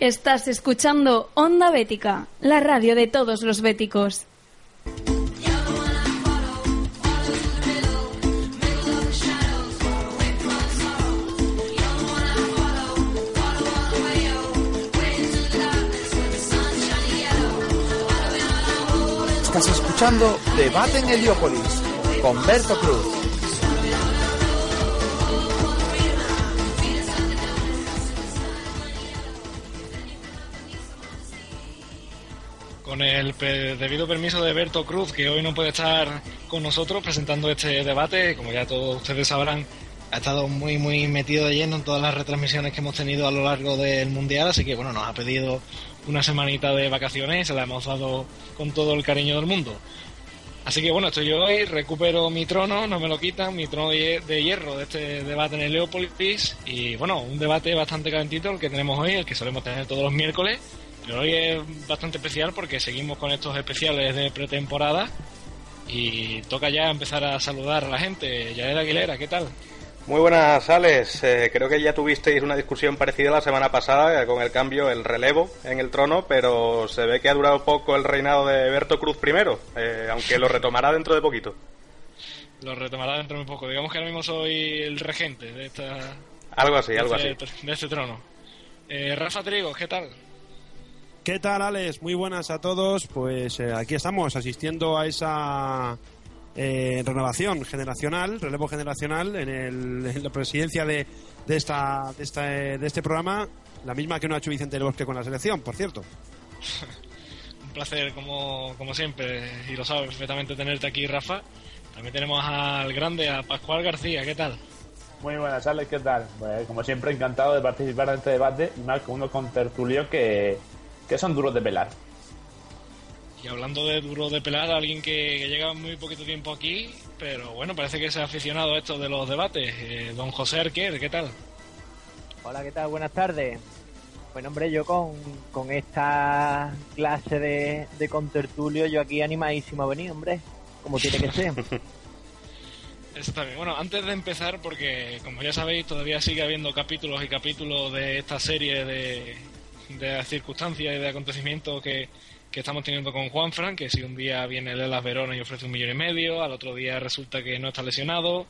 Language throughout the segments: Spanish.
Estás escuchando Onda Bética, la radio de todos los béticos. Estás escuchando Debate en Heliópolis con Berto Cruz. Con el debido permiso de Berto Cruz, que hoy no puede estar con nosotros presentando este debate, como ya todos ustedes sabrán, ha estado muy muy metido de lleno en todas las retransmisiones que hemos tenido a lo largo del Mundial, así que bueno, nos ha pedido una semanita de vacaciones y se la hemos dado con todo el cariño del mundo. Así que bueno, estoy yo hoy, recupero mi trono, no me lo quitan, mi trono de hierro de este debate en el Leopolis. Y bueno, un debate bastante calentito el que tenemos hoy, el que solemos tener todos los miércoles. Pero hoy es bastante especial porque seguimos con estos especiales de pretemporada. Y toca ya empezar a saludar a la gente. Yael Aguilera, ¿qué tal? Muy buenas, Alex. Eh, creo que ya tuvisteis una discusión parecida la semana pasada eh, con el cambio, el relevo en el trono, pero se ve que ha durado poco el reinado de Berto Cruz primero, eh, aunque lo retomará dentro de poquito. Lo retomará dentro de poco. Digamos que ahora mismo soy el regente de esta Algo así, algo este, así. de este trono. Eh, Rafa Trigo, ¿qué tal? ¿Qué tal, Alex? Muy buenas a todos. Pues eh, aquí estamos asistiendo a esa eh, renovación generacional, relevo generacional en, el- en la presidencia de, de, esta, de, esta, eh, de este programa, la misma que no ha hecho Vicente del Bosque con la selección, por cierto. Un placer, como, como siempre, y lo sabes perfectamente tenerte aquí, Rafa. También tenemos al grande, a Pascual García, ¿qué tal? Muy buenas, Alex, ¿qué tal? Pues como siempre, encantado de participar en este debate y más con unos contertulios que, que son duros de pelar. Y hablando de duro de pelar, alguien que, que llega muy poquito tiempo aquí, pero bueno, parece que se ha aficionado a esto de los debates. Eh, don José Arquer, ¿qué tal? Hola, ¿qué tal? Buenas tardes. Bueno, hombre, yo con, con esta clase de, de contertulio, yo aquí animadísimo a venir, hombre, como tiene que ser. Eso está bien. Bueno, antes de empezar, porque como ya sabéis, todavía sigue habiendo capítulos y capítulos de esta serie de, de circunstancias y de acontecimientos que, que estamos teniendo con Juan Fran, que si un día viene el Elas Verona y ofrece un millón y medio, al otro día resulta que no está lesionado.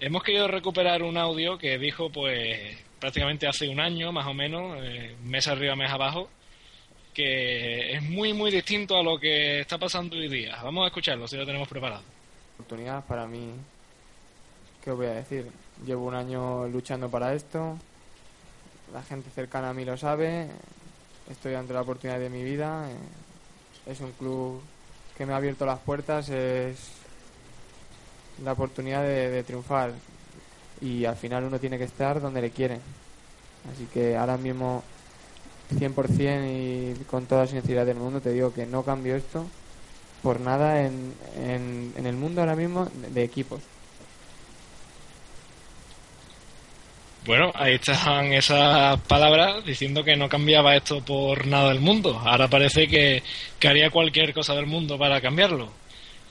Hemos querido recuperar un audio que dijo, pues, prácticamente hace un año, más o menos, eh, mes arriba, mes abajo, que es muy, muy distinto a lo que está pasando hoy día. Vamos a escucharlo, si lo tenemos preparado. oportunidad para mí. ¿Qué os voy a decir? Llevo un año luchando para esto. La gente cercana a mí lo sabe. Estoy ante la oportunidad de mi vida. eh, Es un club que me ha abierto las puertas. Es la oportunidad de, triunfar. Y al final uno tiene que estar donde le quieren. Así que ahora mismo 100% y con toda la sinceridad del mundo te digo que no cambio esto por nada en, en, en el mundo ahora mismo de equipos. Bueno, ahí están esas palabras diciendo que no cambiaba esto por nada del mundo. Ahora parece que, que haría cualquier cosa del mundo para cambiarlo.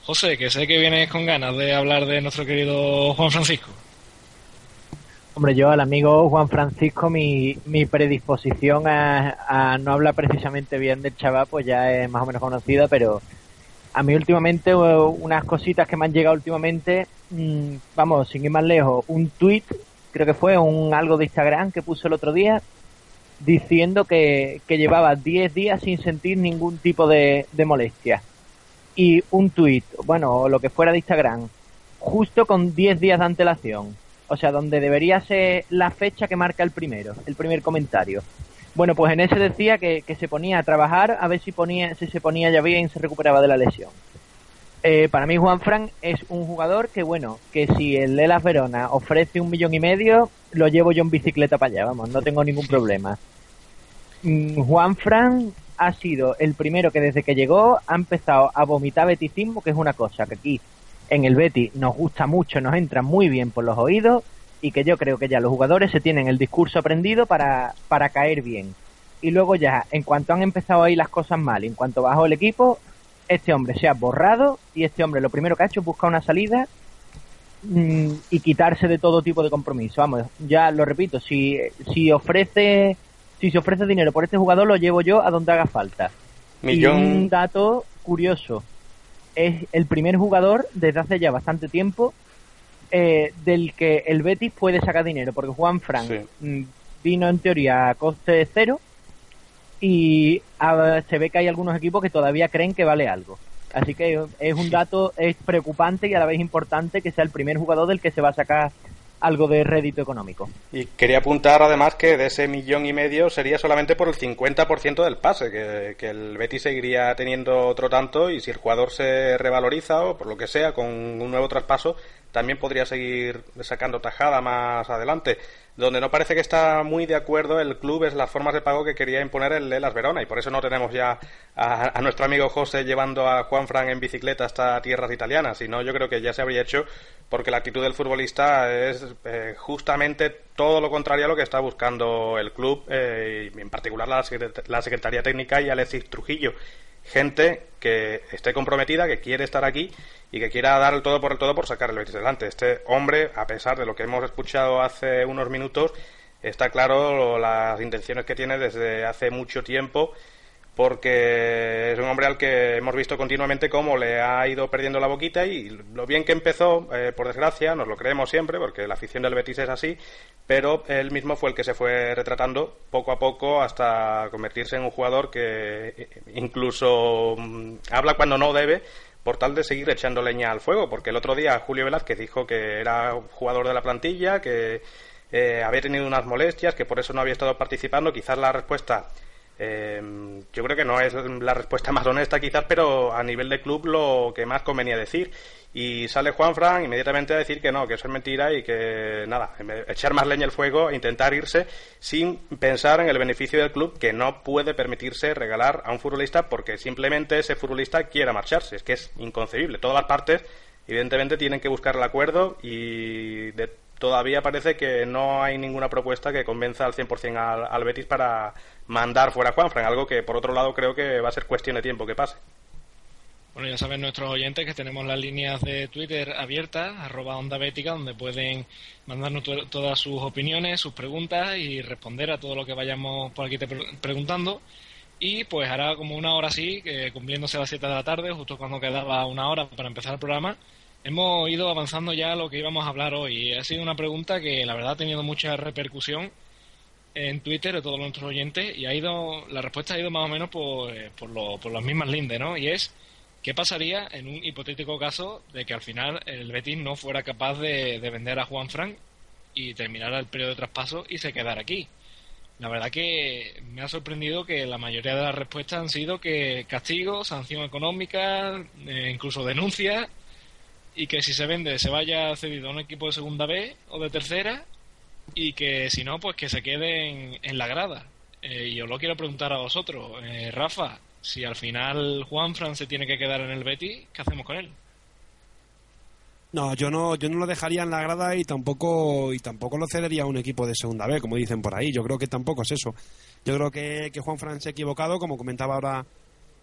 José, que sé que vienes con ganas de hablar de nuestro querido Juan Francisco. Hombre, yo al amigo Juan Francisco, mi, mi predisposición a, a no hablar precisamente bien del chaval, pues ya es más o menos conocida, pero a mí últimamente, unas cositas que me han llegado últimamente, mm, vamos, sin ir más lejos, un tweet, creo que fue un algo de Instagram que puso el otro día, diciendo que, que llevaba 10 días sin sentir ningún tipo de, molestia. Y un tweet, bueno, lo que fuera de Instagram, justo con 10 días de antelación. O sea, donde debería ser la fecha que marca el primero, el primer comentario. Bueno, pues en ese decía que, que se ponía a trabajar a ver si ponía, si se ponía ya bien y se recuperaba de la lesión. Eh, para mí Juan Fran es un jugador que bueno, que si el Elas Verona ofrece un millón y medio, lo llevo yo en bicicleta para allá, vamos, no tengo ningún problema. Mm, Juan Fran ha sido el primero que desde que llegó ha empezado a vomitar beticismo, que es una cosa que aquí en el Betis nos gusta mucho, nos entra muy bien por los oídos y que yo creo que ya los jugadores se tienen el discurso aprendido para, para caer bien. Y luego ya, en cuanto han empezado ahí las cosas mal, en cuanto bajó el equipo, este hombre se ha borrado y este hombre lo primero que ha hecho es buscar una salida mm, y quitarse de todo tipo de compromiso. Vamos, ya lo repito, si, si ofrece si se ofrece dinero por este jugador lo llevo yo a donde haga falta. Y un dato curioso, es el primer jugador desde hace ya bastante tiempo eh, del que el Betis puede sacar dinero, porque Juan Frank mm, vino en teoría a coste cero y se ve que hay algunos equipos que todavía creen que vale algo. Así que es un dato es preocupante y a la vez importante que sea el primer jugador del que se va a sacar algo de rédito económico. Y quería apuntar además que de ese millón y medio sería solamente por el 50% del pase, que, que, el Betis seguiría teniendo otro tanto y si el jugador se revaloriza o por lo que sea con un nuevo traspaso, también podría seguir sacando tajada más adelante. Donde no parece que está muy de acuerdo el club es las formas de pago que quería imponer el Elas Verona y por eso no tenemos ya a, nuestro amigo José llevando a Juan Fran en bicicleta hasta tierras italianas, sino yo creo que ya se habría hecho porque la actitud del futbolista es eh, justamente todo lo contrario a lo que está buscando el club eh, y en particular la, la Secretaría Técnica y Alexis Trujillo gente que esté comprometida, que quiere estar aquí y que quiera dar el todo por el todo por sacar el Betis delante. Este hombre, a pesar de lo que hemos escuchado hace unos minutos, está claro las intenciones que tiene desde hace mucho tiempo porque es un hombre al que hemos visto continuamente cómo le ha ido perdiendo la boquita y lo bien que empezó, eh, por desgracia, nos lo creemos siempre, porque la afición del Betis es así, pero él mismo fue el que se fue retratando poco a poco hasta convertirse en un jugador que eh, incluso mm, habla cuando no debe por tal de seguir echando leña al fuego, porque el otro día Julio Velázquez dijo que era jugador de la plantilla, que eh, había tenido unas molestias, que por eso no había estado participando, quizás la respuesta eh, yo creo que no es la respuesta más honesta quizás, pero a nivel de club lo que más convenía decir. Y sale Juan Fran inmediatamente a decir que no, que eso es mentira y que nada, echar más leña al fuego, intentar irse sin pensar en el beneficio del club que no puede permitirse regalar a un futbolista porque simplemente ese futbolista quiera marcharse. Es que es inconcebible. Todas las partes evidentemente tienen que buscar el acuerdo y de todavía parece que no hay ninguna propuesta que convenza al 100% al, al Betis para mandar fuera a Juanfran, algo que por otro lado creo que va a ser cuestión de tiempo que pase. Bueno, ya saben nuestros oyentes que tenemos las líneas de Twitter abiertas, arroba onda bética, donde pueden mandarnos todas sus opiniones, sus preguntas y responder a todo lo que vayamos por aquí te preguntando. Y pues hará como una hora así, cumpliéndose a las 7 de la tarde, justo cuando quedaba una hora para empezar el programa, hemos ido avanzando ya a lo que íbamos a hablar hoy. Ha sido una pregunta que la verdad ha tenido mucha repercusión en Twitter de todos nuestros oyentes y ha ido la respuesta ha ido más o menos por, eh, por, lo, por las mismas lindes, ¿no? Y es ¿qué pasaría en un hipotético caso de que al final el Betis no fuera capaz de, vender a Juan Frank y terminara el periodo de traspaso y se quedara aquí? La verdad que me ha sorprendido que la mayoría de las respuestas han sido que castigo, sanción económica, eh, incluso denuncia y que si se vende se vaya cedido a un equipo de segunda B o de tercera y que si no, pues que se quede en, la grada. Eh, yo lo quiero preguntar a vosotros, eh, Rafa, si al final Juan Fran se tiene que quedar en el Betty, ¿qué hacemos con él? No, yo no, yo no lo dejaría en la grada y tampoco y tampoco lo cedería a un equipo de segunda B, como dicen por ahí. Yo creo que tampoco es eso. Yo creo que, que Juan Fran se ha equivocado, como comentaba ahora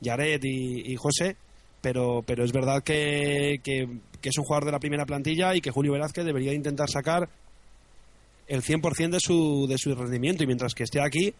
Yaret y, José, pero, pero es verdad que, que, es un jugador de la primera plantilla y que Julio Velázquez debería intentar sacar el 100% de su, de su rendimiento y mientras que esté aquí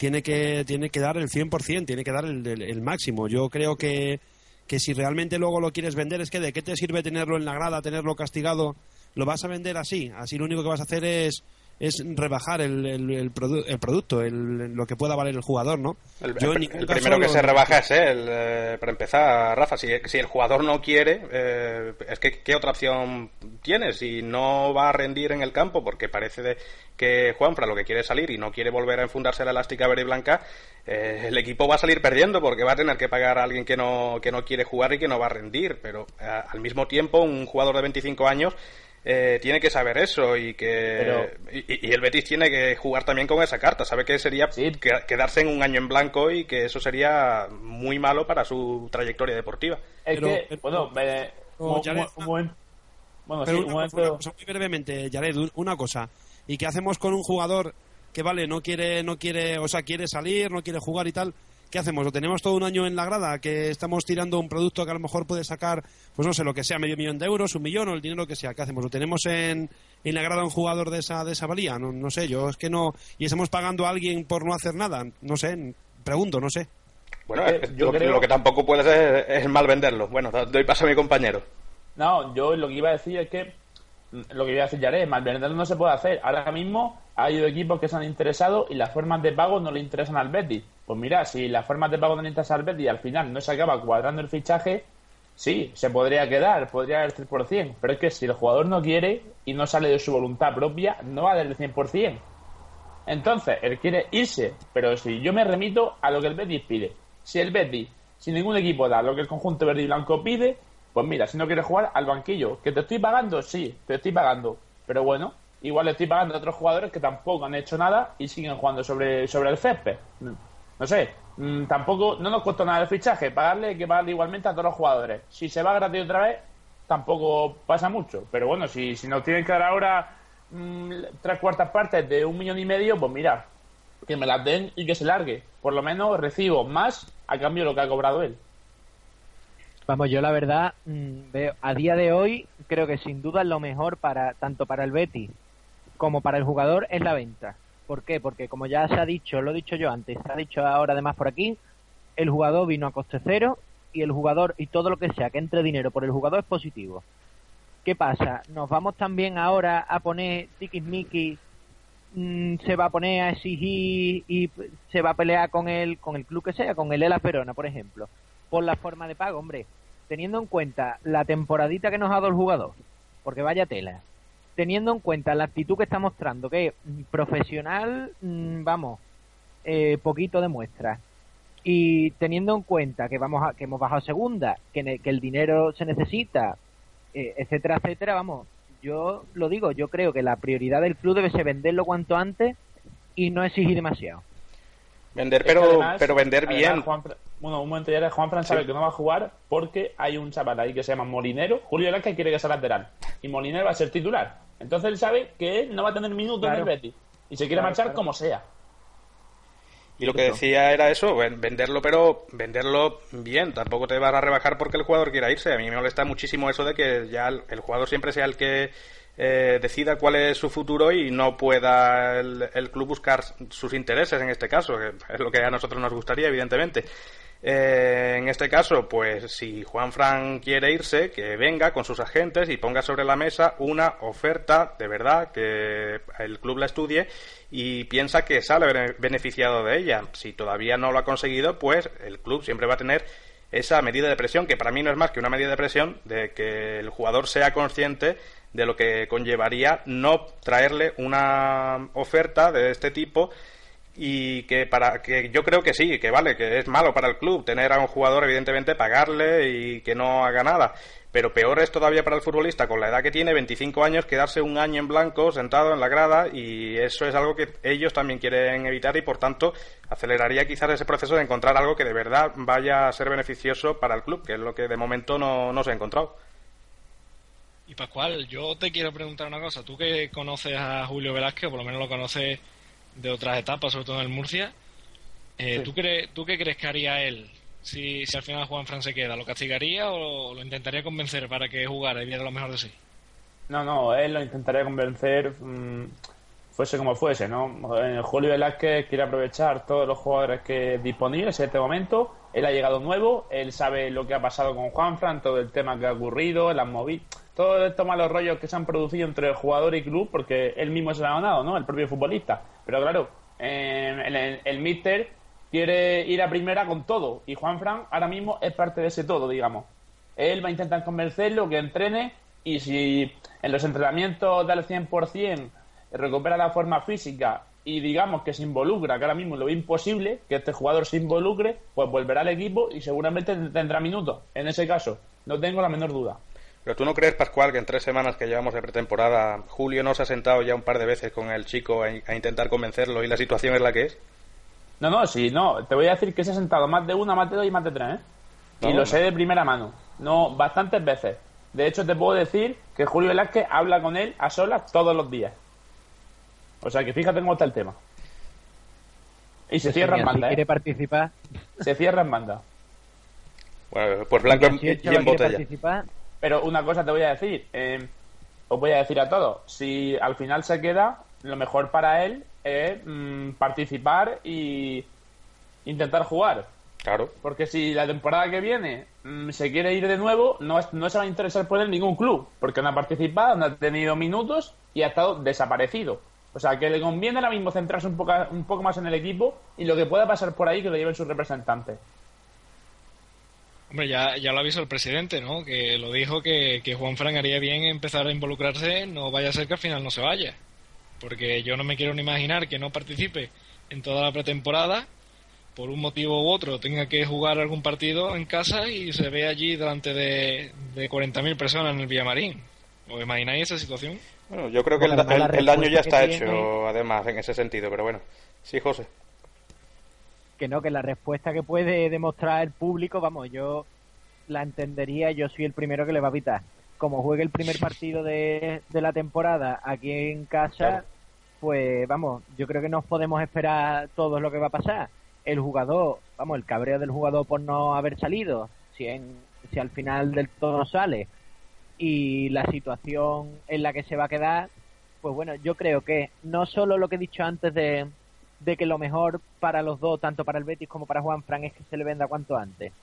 tiene que, tiene que dar el 100%, tiene que dar el, el, máximo. Yo creo que, que si realmente luego lo quieres vender es que de qué te sirve tenerlo en la grada, tenerlo castigado, lo vas a vender así, así lo único que vas a hacer es es rebajar el, el, el, producto, lo que pueda valer el jugador, ¿no? El, primero que se rebaja es él, eh, para empezar, Rafa. Si, si, el jugador no quiere, eh, es que ¿qué otra opción tiene? Si no va a rendir en el campo, porque parece de, que Juanfra lo que quiere es salir y no quiere volver a enfundarse la elástica verde y blanca, eh, el equipo va a salir perdiendo porque va a tener que pagar a alguien que no, que no quiere jugar y que no va a rendir. Pero al mismo tiempo, un jugador de 25 años eh, tiene que saber eso y que y, y el Betis tiene que jugar también con esa carta. Sabe que sería que- quedarse en un año en blanco y que eso sería muy malo para su trayectoria deportiva. Es Pero- que, pero- bueno, pero, un- un- un momento- bueno, Pero sí, una, un momento- una cosa muy brevemente, Jared, un- una cosa. ¿Y qué hacemos con un jugador que, vale, no quiere, no quiere, o sea, quiere salir, no quiere jugar y tal? ¿Qué hacemos? ¿Lo tenemos todo un año en la grada? ¿Que estamos tirando un producto que a lo mejor puede sacar, pues no sé, lo que sea, medio millón de euros, un millón o el dinero que sea? ¿Qué hacemos? ¿Lo tenemos en, en la grada un jugador de esa, de esa valía? No, no sé, yo es que no... ¿Y estamos pagando a alguien por no hacer nada? No sé, pregunto, no sé. Bueno, Es que es- yo lo, creo- lo que tampoco puede ser es mal venderlo. Bueno, doy paso a mi compañero. No, yo lo que iba a decir es que mm, lo que iba a decir Yaré, mal venderlo no se puede hacer. Ahora mismo ha habido equipos que se han interesado y las formas de pago no le interesan al Betis. Pues mira, si las formas de pago al Betis y al final no se acaba cuadrando el fichaje, sí, se podría quedar, podría dar el 3%. Pero es que si el jugador no quiere y no sale de su voluntad propia, no va a dar el 100%. Entonces, él quiere irse, pero si yo me remito a lo que el Betis pide. Si el Betis, si ningún equipo da lo que el conjunto verde y blanco pide, pues mira, si no quieres jugar al banquillo, que te estoy pagando, sí, te estoy pagando, pero bueno, igual le estoy pagando a otros jugadores que tampoco han hecho nada y siguen jugando sobre, sobre el césped. No sé, mm, tampoco, no nos costó nada el fichaje, pagarle que pagarle igualmente a todos los jugadores. Si se va gratis otra vez, tampoco pasa mucho, pero bueno, si, si nos tienen que dar ahora mm, tres cuartas partes de un millón y medio, pues mira, que me las den y que se largue. Por lo menos recibo más a cambio de lo que ha cobrado él. Vamos, yo la verdad mm, a día de hoy creo que sin duda lo mejor para tanto para el Betis como para el jugador es la venta. ¿Por qué? Porque como ya se ha dicho, lo he dicho yo antes, se ha dicho ahora además por aquí, el jugador vino a coste cero y el jugador y todo lo que sea que entre dinero por el jugador es positivo. ¿Qué pasa? Nos vamos también ahora a poner tiquismiquis mm, se va a poner a exigir y se va a pelear con el con el club que sea, con el Elas Verona, por ejemplo, por la forma de pago, hombre, teniendo en cuenta la temporadita que nos ha dado el jugador, porque vaya tela, teniendo en cuenta la actitud que está mostrando, que mm, profesional, mm, vamos, eh, poquito demuestra, y teniendo en cuenta que vamos a, que hemos bajado a segunda, que, ne- que el dinero se necesita, eh, etcétera, etcétera, vamos, yo lo digo, yo creo que la prioridad del club debe ser venderlo cuanto antes y no exigir demasiado. Vender, Es que pero, además- pero vender además, bien. Juan bueno, un momento ya, Juan Fran sabe Sí. que no va a jugar porque hay un chaval ahí que se llama Molinero, Julio Velázquez quiere que sea lateral y Molinero va a ser titular. Entonces él sabe que él no va a tener minutos en Claro. el Betis y se quiere Claro, marchar claro. como sea. Y lo que decía era eso, ven- venderlo, pero venderlo bien. Tampoco te vas a rebajar porque el jugador quiera irse. A mí me molesta muchísimo eso de que ya el, el jugador siempre sea el que eh, decida cuál es su futuro y no pueda el, el club buscar sus intereses en este caso, que es lo que a nosotros nos gustaría, evidentemente. Eh, en este caso, pues si Juan Fran quiere irse, que venga con sus agentes y ponga sobre la mesa una oferta de verdad, que el club la estudie y piensa que sale bene- beneficiado de ella. Si todavía no lo ha conseguido, pues el club siempre va a tener esa medida de presión, que para mí no es más que una medida de presión de que el jugador sea consciente de lo que conllevaría no traerle una oferta de este tipo y que para que yo creo que sí, que vale, que es malo para el club tener a un jugador evidentemente pagarle y que no haga nada, pero peor es todavía para el futbolista con la edad que tiene, 25 años, quedarse un año en blanco sentado en la grada y eso es algo que ellos también quieren evitar y por tanto aceleraría quizás ese proceso de encontrar algo que de verdad vaya a ser beneficioso para el club, que es lo que de momento no, no se ha encontrado. Y Pascual, yo te quiero preguntar una cosa. Tú que conoces a Julio Velázquez, o por lo menos lo conoces de otras etapas, sobre todo en el Murcia, eh, Sí. ¿tú, cre- ¿tú qué crees que haría él si, si al final Juan Fran se queda? ¿Lo castigaría o lo intentaría convencer para que jugara y diera lo mejor de sí? No, no, él lo intentaría convencer, mm, fuese como fuese, ¿no? Eh, Julio Velázquez quiere aprovechar todos los jugadores que disponibles en este momento. Él ha llegado nuevo, él sabe lo que ha pasado con Juanfran, todo el tema que ha ocurrido, las movidas, todos estos malos rollos que se han producido entre jugador y club, porque él mismo se lo ha ganado, ¿no? El propio futbolista. Pero claro, eh, el, el, míster quiere ir a primera con todo, y Juanfran ahora mismo es parte de ese todo, digamos. Él va a intentar convencerlo, que entrene, y si en los entrenamientos da el 100%, recupera la forma física y digamos que se involucra, que ahora mismo lo ve imposible, que este jugador se involucre, pues volverá al equipo y seguramente tendrá minutos. En ese caso, no tengo la menor duda. Pero tú no crees, Pascual, que en tres semanas que llevamos de pretemporada, Julio no se ha sentado ya un par de veces con el chico a, a intentar convencerlo y la situación es la que es? No, no, sí, no. Te voy a decir que se ha sentado más de una, más de dos y más de tres, ¿eh? No, y lo no. sé de primera mano. No, bastantes veces. De hecho, te puedo decir que Julio Velázquez habla con él a solas todos los días. O sea que fíjate cómo está el tema. Y se cierra en Si banda, quiere ¿eh? participar, Se cierra en banda. Bueno, pues blanco si y, y en quiere botella. participar, Pero una cosa te voy a decir. eh, os voy a decir a todos. Si al final se queda, lo mejor para él es mm, participar y intentar jugar. Claro. Porque si la temporada que viene mm, se quiere ir de nuevo, no, es- no se va a interesar por él ningún club. Porque no ha participado, no ha tenido minutos y ha estado desaparecido. O sea, que le conviene ahora mismo centrarse un poco, un poco más en el equipo y lo que pueda pasar por ahí que lo lleven sus representantes. Hombre, ya, ya lo avisó el presidente, ¿no? Que lo dijo que, que Juan Fran haría bien empezar a involucrarse, no vaya a ser que al final no se vaya. Porque yo no me quiero ni imaginar que no participe en toda la pretemporada, por un motivo u otro, tenga que jugar algún partido en casa y se ve allí delante de, de 40.000 personas en el Villamarín. ¿Os imagináis esa situación? Bueno, yo creo que el, el- el daño ya está hecho, tiene- además, en ese sentido, pero bueno. Sí, José. que no, que la respuesta que puede demostrar el público, vamos, yo la entendería, yo soy el primero que le va a evitar. Como juegue el primer partido de, de la temporada aquí en casa, Claro. pues vamos, yo creo que no podemos esperar todo lo que va a pasar. El jugador, vamos, el cabreo del jugador por no haber salido, si, en, si al final del todo sale, y la situación en la que se va a quedar, pues bueno, yo creo que no solo lo que he dicho antes de, de que lo mejor para los dos, tanto para el Betis como para Juan Fran, es que se le venda cuanto antes,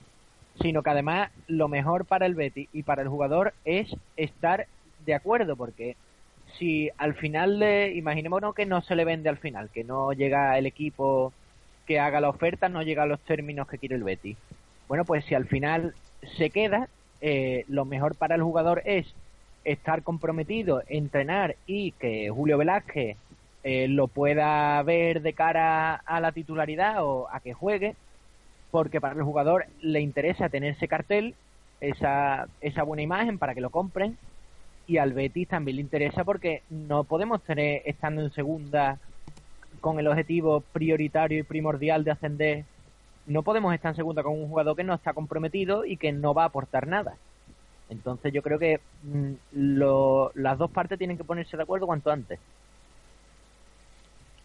sino que además lo mejor para el Betis y para el jugador es estar de acuerdo, porque si al final de, imaginémonos que no se le vende al final, que no llega el equipo que haga la oferta, no llega a los términos que quiere el Betis. Bueno, pues si al final se queda, eh, lo mejor para el jugador es estar comprometido, entrenar y que Julio Velázquez eh, lo pueda ver de cara a la titularidad o a que juegue, porque para el jugador le interesa tener ese cartel, esa, esa buena imagen para que lo compren, y al Betis también le interesa porque no podemos tener, estando en segunda, con el objetivo prioritario y primordial de ascender, no podemos estar en segunda con un jugador que no está comprometido y que no va a aportar nada. Entonces yo creo que mm, lo- las dos partes tienen que ponerse de acuerdo cuanto antes.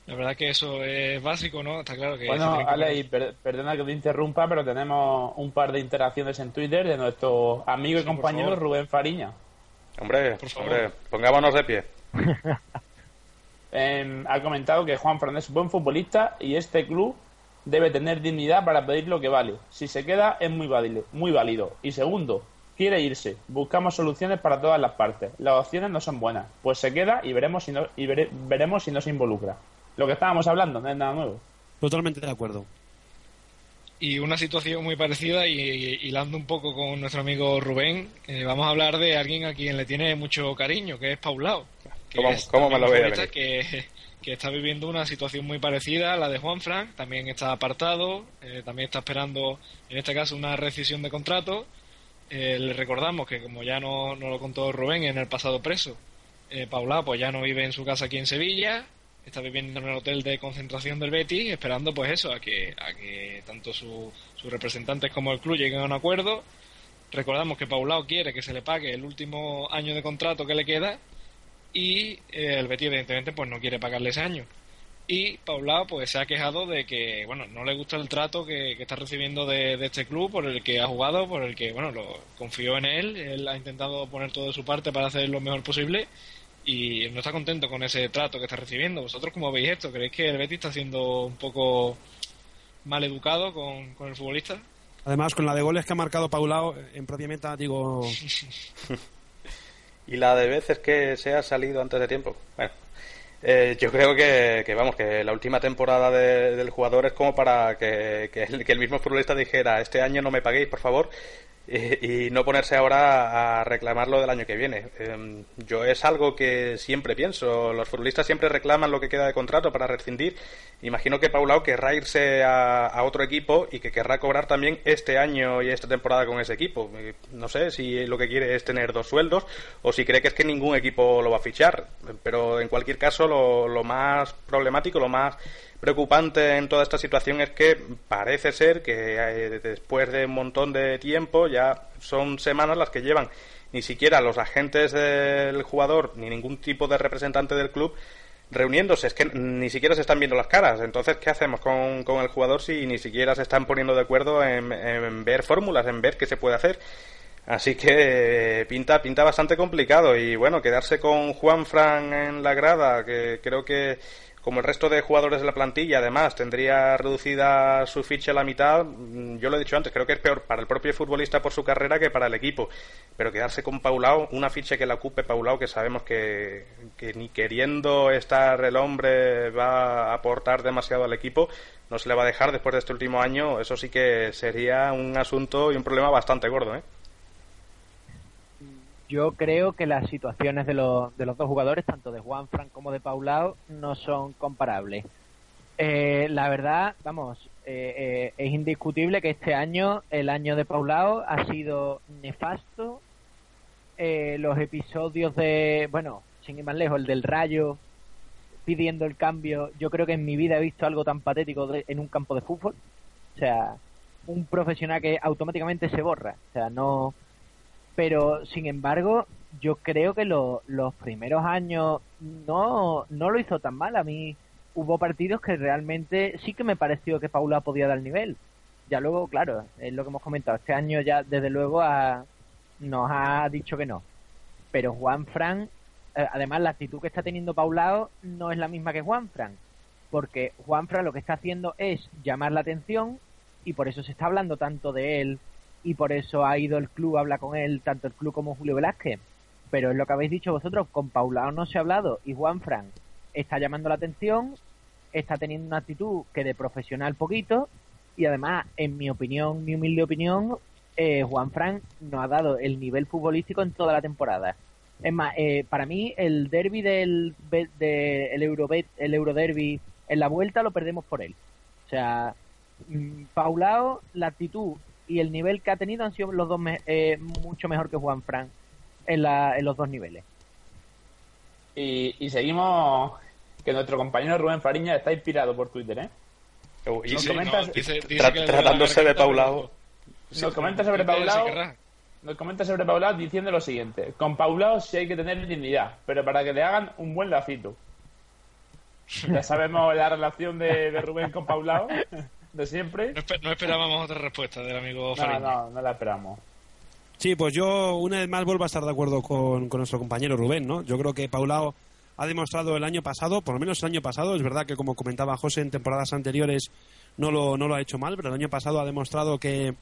La verdad que eso es básico, ¿no? Está claro que... Bueno, que Ale, y per- perdona que te interrumpa, pero tenemos un par de interacciones en Twitter de nuestro amigo y Sí, compañero. Rubén Fariña. Hombre, Por favor. hombre, pongámonos de pie. Eh, ha comentado que Juan Fran es buen futbolista y este club debe tener dignidad para pedir lo que vale. Si se queda es muy válido, muy válido. Y segundo, quiere irse. Buscamos soluciones para todas las partes. Las opciones no son buenas. Pues se queda y veremos si no, y vere- veremos si no se involucra. Lo que estábamos hablando, no es nada nuevo. Totalmente de acuerdo. Y una situación muy parecida y, hilando un poco con nuestro amigo Rubén, eh, vamos a hablar de alguien a quien le tiene mucho cariño, que es Paulao. Que ¿Cómo- es cómo me lo futbolista que, que está viviendo una situación muy parecida a la de Juan Frank, también está apartado, eh, también está esperando, en este caso, una rescisión de contrato. Eh, le recordamos que, como ya no, no lo contó Rubén en el pasado preso, eh, Paulao pues ya no vive en su casa aquí en Sevilla, está viviendo en el hotel de concentración del Betis, esperando pues eso, a que, a que tanto su- sus representantes como el club lleguen a un acuerdo. Recordamos que Paulao quiere que se le pague el último año de contrato que le queda y eh, el Betis evidentemente pues no quiere pagarle ese año. Y Paulao pues se ha quejado de que bueno no le gusta el trato que, que está recibiendo de, de este club por el que ha jugado, por el que bueno lo confió en él, él ha intentado poner todo de su parte para hacer lo mejor posible y no está contento con ese trato que está recibiendo. ¿Vosotros cómo veis esto? ¿Creéis que el Betis está siendo un poco mal educado con, con el futbolista? Además, con la de goles que ha marcado Paulao, en propiamente digo, Y la de veces que se ha salido antes de tiempo. Bueno, eh, yo creo que, que, vamos, que la última temporada de- del jugador es como para que, el, que el mismo futbolista dijera, este año no me paguéis, por favor, y, no ponerse ahora a reclamarlo del año que viene. Em, yo es algo que siempre pienso. Los futbolistas siempre reclaman lo que queda de contrato para rescindir. Imagino que Paulao querrá irse a, otro equipo y que querrá cobrar también este año y esta temporada con ese equipo. Eh, no sé si lo que quiere es tener dos sueldos o si cree que es que ningún equipo lo va a fichar. Pero en cualquier caso, lo, lo más problemático, lo más preocupante en toda esta situación es que parece ser que eh, después de un montón de tiempo, ya son semanas las que llevan ni siquiera los agentes del jugador ni ningún tipo de representante del club reuniéndose, es que ni siquiera se están viendo las caras. Entonces, ¿qué hacemos con, con el jugador si ni siquiera se están poniendo de acuerdo en, en ver fórmulas, en ver qué se puede hacer? Así que eh, pinta, pinta bastante complicado y bueno, quedarse con Juan Fran en la grada, que creo que como el resto de jugadores de la plantilla, además, tendría reducida su ficha a la mitad, mm, yo lo he dicho antes, creo que es peor para el propio futbolista por su carrera que para el equipo. Pero quedarse con Paulao, una ficha que la ocupe Paulao, que sabemos que, que ni queriendo estar el hombre va a aportar demasiado al equipo, no se le va a dejar después de este último año, eso sí que sería un asunto y un problema bastante gordo, ¿eh? Yo creo que las situaciones de los, de los dos jugadores, tanto de Juan Frank como de Paulao, no son comparables. Eh, la verdad, vamos, eh, eh, es indiscutible que este año, el año de Paulao, ha sido nefasto. los episodios de, bueno, sin ir más lejos, el del Rayo pidiendo el cambio, yo creo que en mi vida he visto algo tan patético en un campo de fútbol. O sea, un profesional que automáticamente se borra. O sea, no, pero sin embargo yo creo que los primeros años no, no lo hizo tan mal. A mí hubo partidos que realmente sí que me pareció que Paula podía dar nivel. Ya luego, claro, es lo que hemos comentado. Este año ya, desde luego, nos ha dicho que no. Pero Juan Fran, eh, además, la actitud que está teniendo Paulao no es la misma que Juan Fran. Porque Juan Fran lo que está haciendo es llamar la atención y por eso se está hablando tanto de él y por eso ha ido el club a hablar con él, tanto el club como Julio Velázquez. Pero es lo que habéis dicho vosotros, con Paulao no se ha hablado y Juan Fran está llamando la atención, está teniendo una actitud que de profesional poquito y además, en mi opinión, mi humilde opinión, eh, Juan Fran no ha dado el nivel futbolístico en toda la temporada. Es más, eh, para mí el derby del de, el Eurobet, el Euroderby en la vuelta lo perdemos por él. O sea, mm, Paulao, la actitud y el nivel que ha tenido han sido los dos eh, mucho mejor que Juan Fran en, la, en los dos niveles. Y, seguimos que nuestro compañero Rubén Fariña está inspirado por Twitter, ¿eh? tratándose de Paulao. Nos comenta sobre Paulao. Nos comenta sobre Paulao diciendo lo siguiente: Con Paulao sí hay que tener dignidad, pero para que le hagan un buen lacito. Ya sabemos la relación de, de Rubén con Paulao de siempre. No, esperábamos otra respuesta del amigo No, no, no la esperamos. Sí, pues yo una vez más vuelvo a estar de acuerdo con, nuestro compañero Rubén, ¿no? Yo creo que Paulao ha demostrado el año pasado, por lo menos el año pasado, es verdad que como comentaba José en temporadas anteriores no lo, no lo ha hecho mal, pero el año pasado ha demostrado que,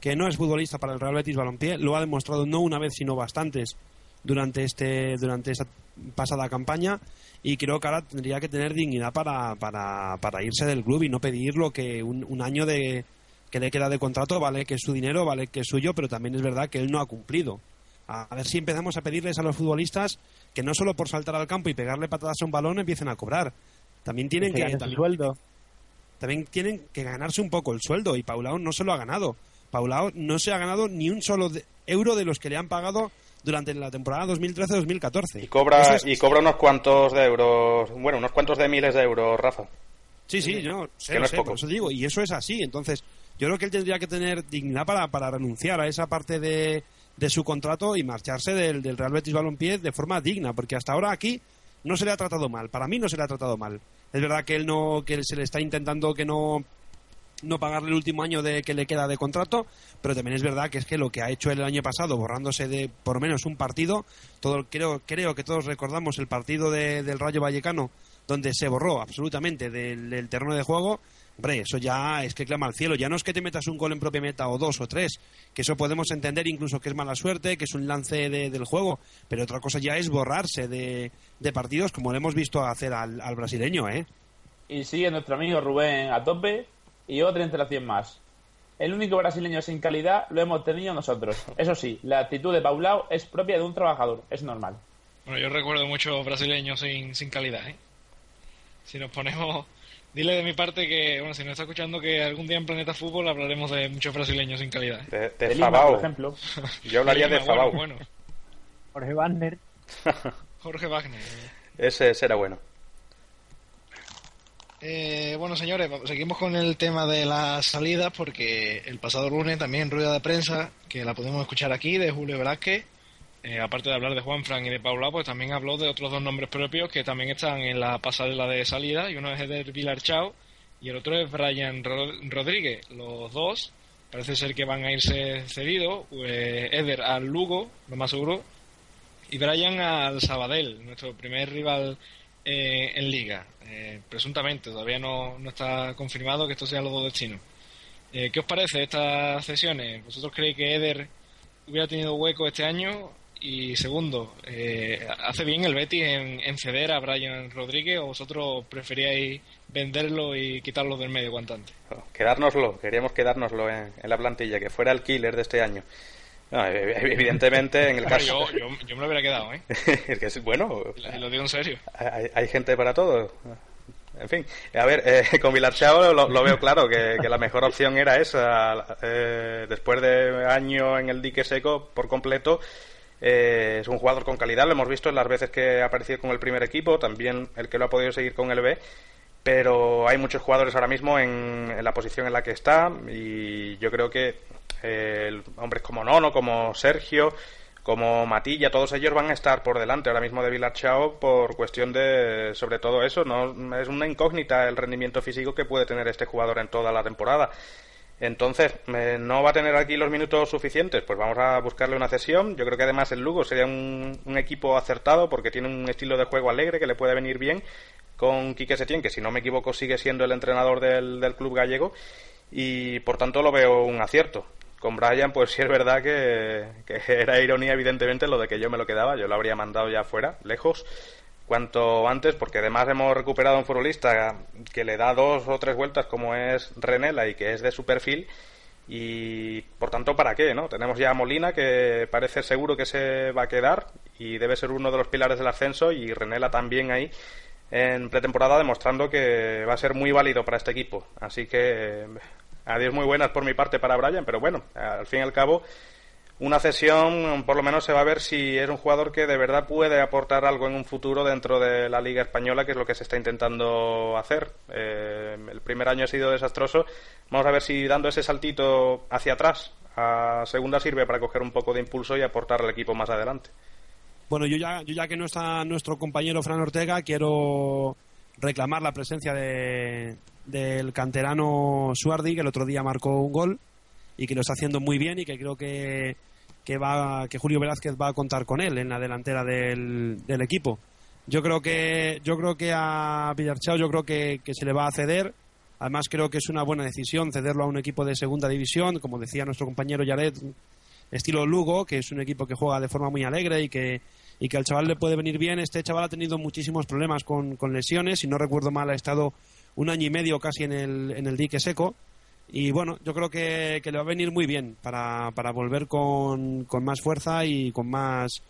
que no es futbolista para el Real Betis Balompié, lo ha demostrado no una vez sino bastantes durante este durante esta pasada campaña y creo que ahora tendría que tener dignidad para, para, para irse del club y no pedir lo que un, año de que le queda de contrato vale que es su dinero vale que es suyo pero también es verdad que él no ha cumplido. A, ver si empezamos a pedirles a los futbolistas que no solo por saltar al campo y pegarle patadas a un balón empiecen a cobrar. También tienen que, también, sueldo. También tienen que ganarse un poco el sueldo y Paulao no se lo ha ganado. Paulao no se ha ganado ni un solo euro de los que le han pagado durante la temporada 2013-2014. Y cobra, y cobra unos cuantos de euros, bueno, unos cuantos de miles de euros, Rafa. Sí, sí, yo sé, por eso digo, y eso es así. Entonces, yo creo que él tendría que tener dignidad para, para renunciar a esa parte de, de su contrato y marcharse del, del Real Betis Balompié de forma digna, porque hasta ahora aquí no se le ha tratado mal. Para mí no se le ha tratado mal. Es verdad que él no, que se le está intentando que no no pagarle el último año de que le queda de contrato, pero también es verdad que es que lo que ha hecho el año pasado, borrándose de por lo menos un partido, todo creo creo que todos recordamos el partido del Rayo Vallecano donde se borró absolutamente del, terreno de juego, hombre, eso ya es que clama al cielo, ya no es que te metas un gol en propia meta o dos o tres, que eso podemos entender incluso que es mala suerte, que es un lance del juego, pero otra cosa ya es borrarse de, partidos como le hemos visto hacer al, al brasileño, ¿eh? Y sigue nuestro amigo Rubén a tope, y otra interacción más. el único brasileño sin calidad lo hemos tenido nosotros. Eso sí, la actitud de Paulao es propia de un trabajador, es normal. Bueno, yo recuerdo muchos brasileños sin, sin calidad, ¿eh? Si nos ponemos... Dile de mi parte que, bueno, si nos está escuchando, que algún día en Planeta Fútbol hablaremos de muchos brasileños sin calidad. ¿eh? De, de Lima, por ejemplo. Yo hablaría de Lima, Fabao. Bueno, bueno. Jorge Wagner. Jorge Wagner. Ese será bueno. Eh, bueno, señores, seguimos con el tema de las salidas porque el pasado lunes también rueda de prensa, que la podemos escuchar aquí, de Julio Velázquez, eh, aparte de hablar de Juan Fran y de Paula, pues también habló de otros dos nombres propios que también están en la pasarela de salida, y uno es Eder Vilarchao y el otro es Brian Ro- Rodríguez. Los dos parece ser que van a irse cedidos, eh, Eder al Lugo, lo más seguro, y Brian al Sabadell, nuestro primer rival eh, en liga. Eh, presuntamente, todavía no, no está confirmado que esto sea los dos destinos. Eh, ¿Qué os parece estas cesiones? ¿Vosotros creéis que Eder hubiera tenido hueco este año? Y segundo, eh, ¿hace bien el Betis en, en ceder a Brian Rodríguez o vosotros preferíais venderlo y quitarlo del medio cuanto antes? Quedárnoslo, queríamos quedárnoslo en, en la plantilla, que fuera el killer de este año. No, ev- ev- evidentemente, en el caso. Yo, yo, yo me lo hubiera quedado, ¿eh? es que es bueno. Lo digo en serio. Hay, hay gente para todo. En fin, a ver, eh, con Vilarchao lo, lo veo claro, que, que la mejor opción era esa. Eh, después de año en el dique seco por completo, eh, es un jugador con calidad, lo hemos visto en las veces que ha aparecido con el primer equipo, también el que lo ha podido seguir con el B. Pero hay muchos jugadores ahora mismo en, en la posición en la que está y yo creo que eh, hombres como Nono, como Sergio, como Matilla, todos ellos van a estar por delante ahora mismo de Vilarchao por cuestión de, sobre todo eso, no es una incógnita el rendimiento físico que puede tener este jugador en toda la temporada. Entonces, eh, no va a tener aquí los minutos suficientes, pues vamos a buscarle una cesión. Yo creo que además el Lugo sería un, un equipo acertado porque tiene un estilo de juego alegre que le puede venir bien con Quique Setién, que si no me equivoco sigue siendo el entrenador del, del club gallego y por tanto lo veo un acierto. Con Brian, pues sí es verdad que, era ironía, evidentemente, lo de que yo me lo quedaba. Yo lo habría mandado ya fuera, lejos, cuanto antes, porque además hemos recuperado un futbolista que le da dos o tres vueltas, como es Renela, y que es de su perfil. Y por tanto, ¿para qué? no Tenemos ya a Molina, que parece seguro que se va a quedar y debe ser uno de los pilares del ascenso, y Renela también ahí en pretemporada demostrando que va a ser muy válido para este equipo. Así que adiós muy buenas por mi parte para Brian, pero bueno, al fin y al cabo una cesión por lo menos se va a ver si es un jugador que de verdad puede aportar algo en un futuro dentro de la Liga Española, que es lo que se está intentando hacer. Eh, el primer año ha sido desastroso. Vamos a ver si dando ese saltito hacia atrás a segunda sirve para coger un poco de impulso y aportar al equipo más adelante. Bueno, yo ya, yo ya que no está nuestro compañero Fran Ortega, quiero reclamar la presencia de, del canterano Suardi, que el otro día marcó un gol y que lo está haciendo muy bien y que creo que, que, va, que Julio Velázquez va a contar con él en la delantera del, del equipo. Yo creo que yo creo que a Villarchao yo creo que, que se le va a ceder. Además creo que es una buena decisión cederlo a un equipo de segunda división, como decía nuestro compañero Yaret, estilo Lugo, que es un equipo que juega de forma muy alegre y que, y que al chaval le puede venir bien. Este chaval ha tenido muchísimos problemas con, con lesiones, si no recuerdo mal ha estado un año y medio casi en el, en el dique seco. Y bueno, yo creo que, que le va a venir muy bien para, para volver con, con más fuerza y con más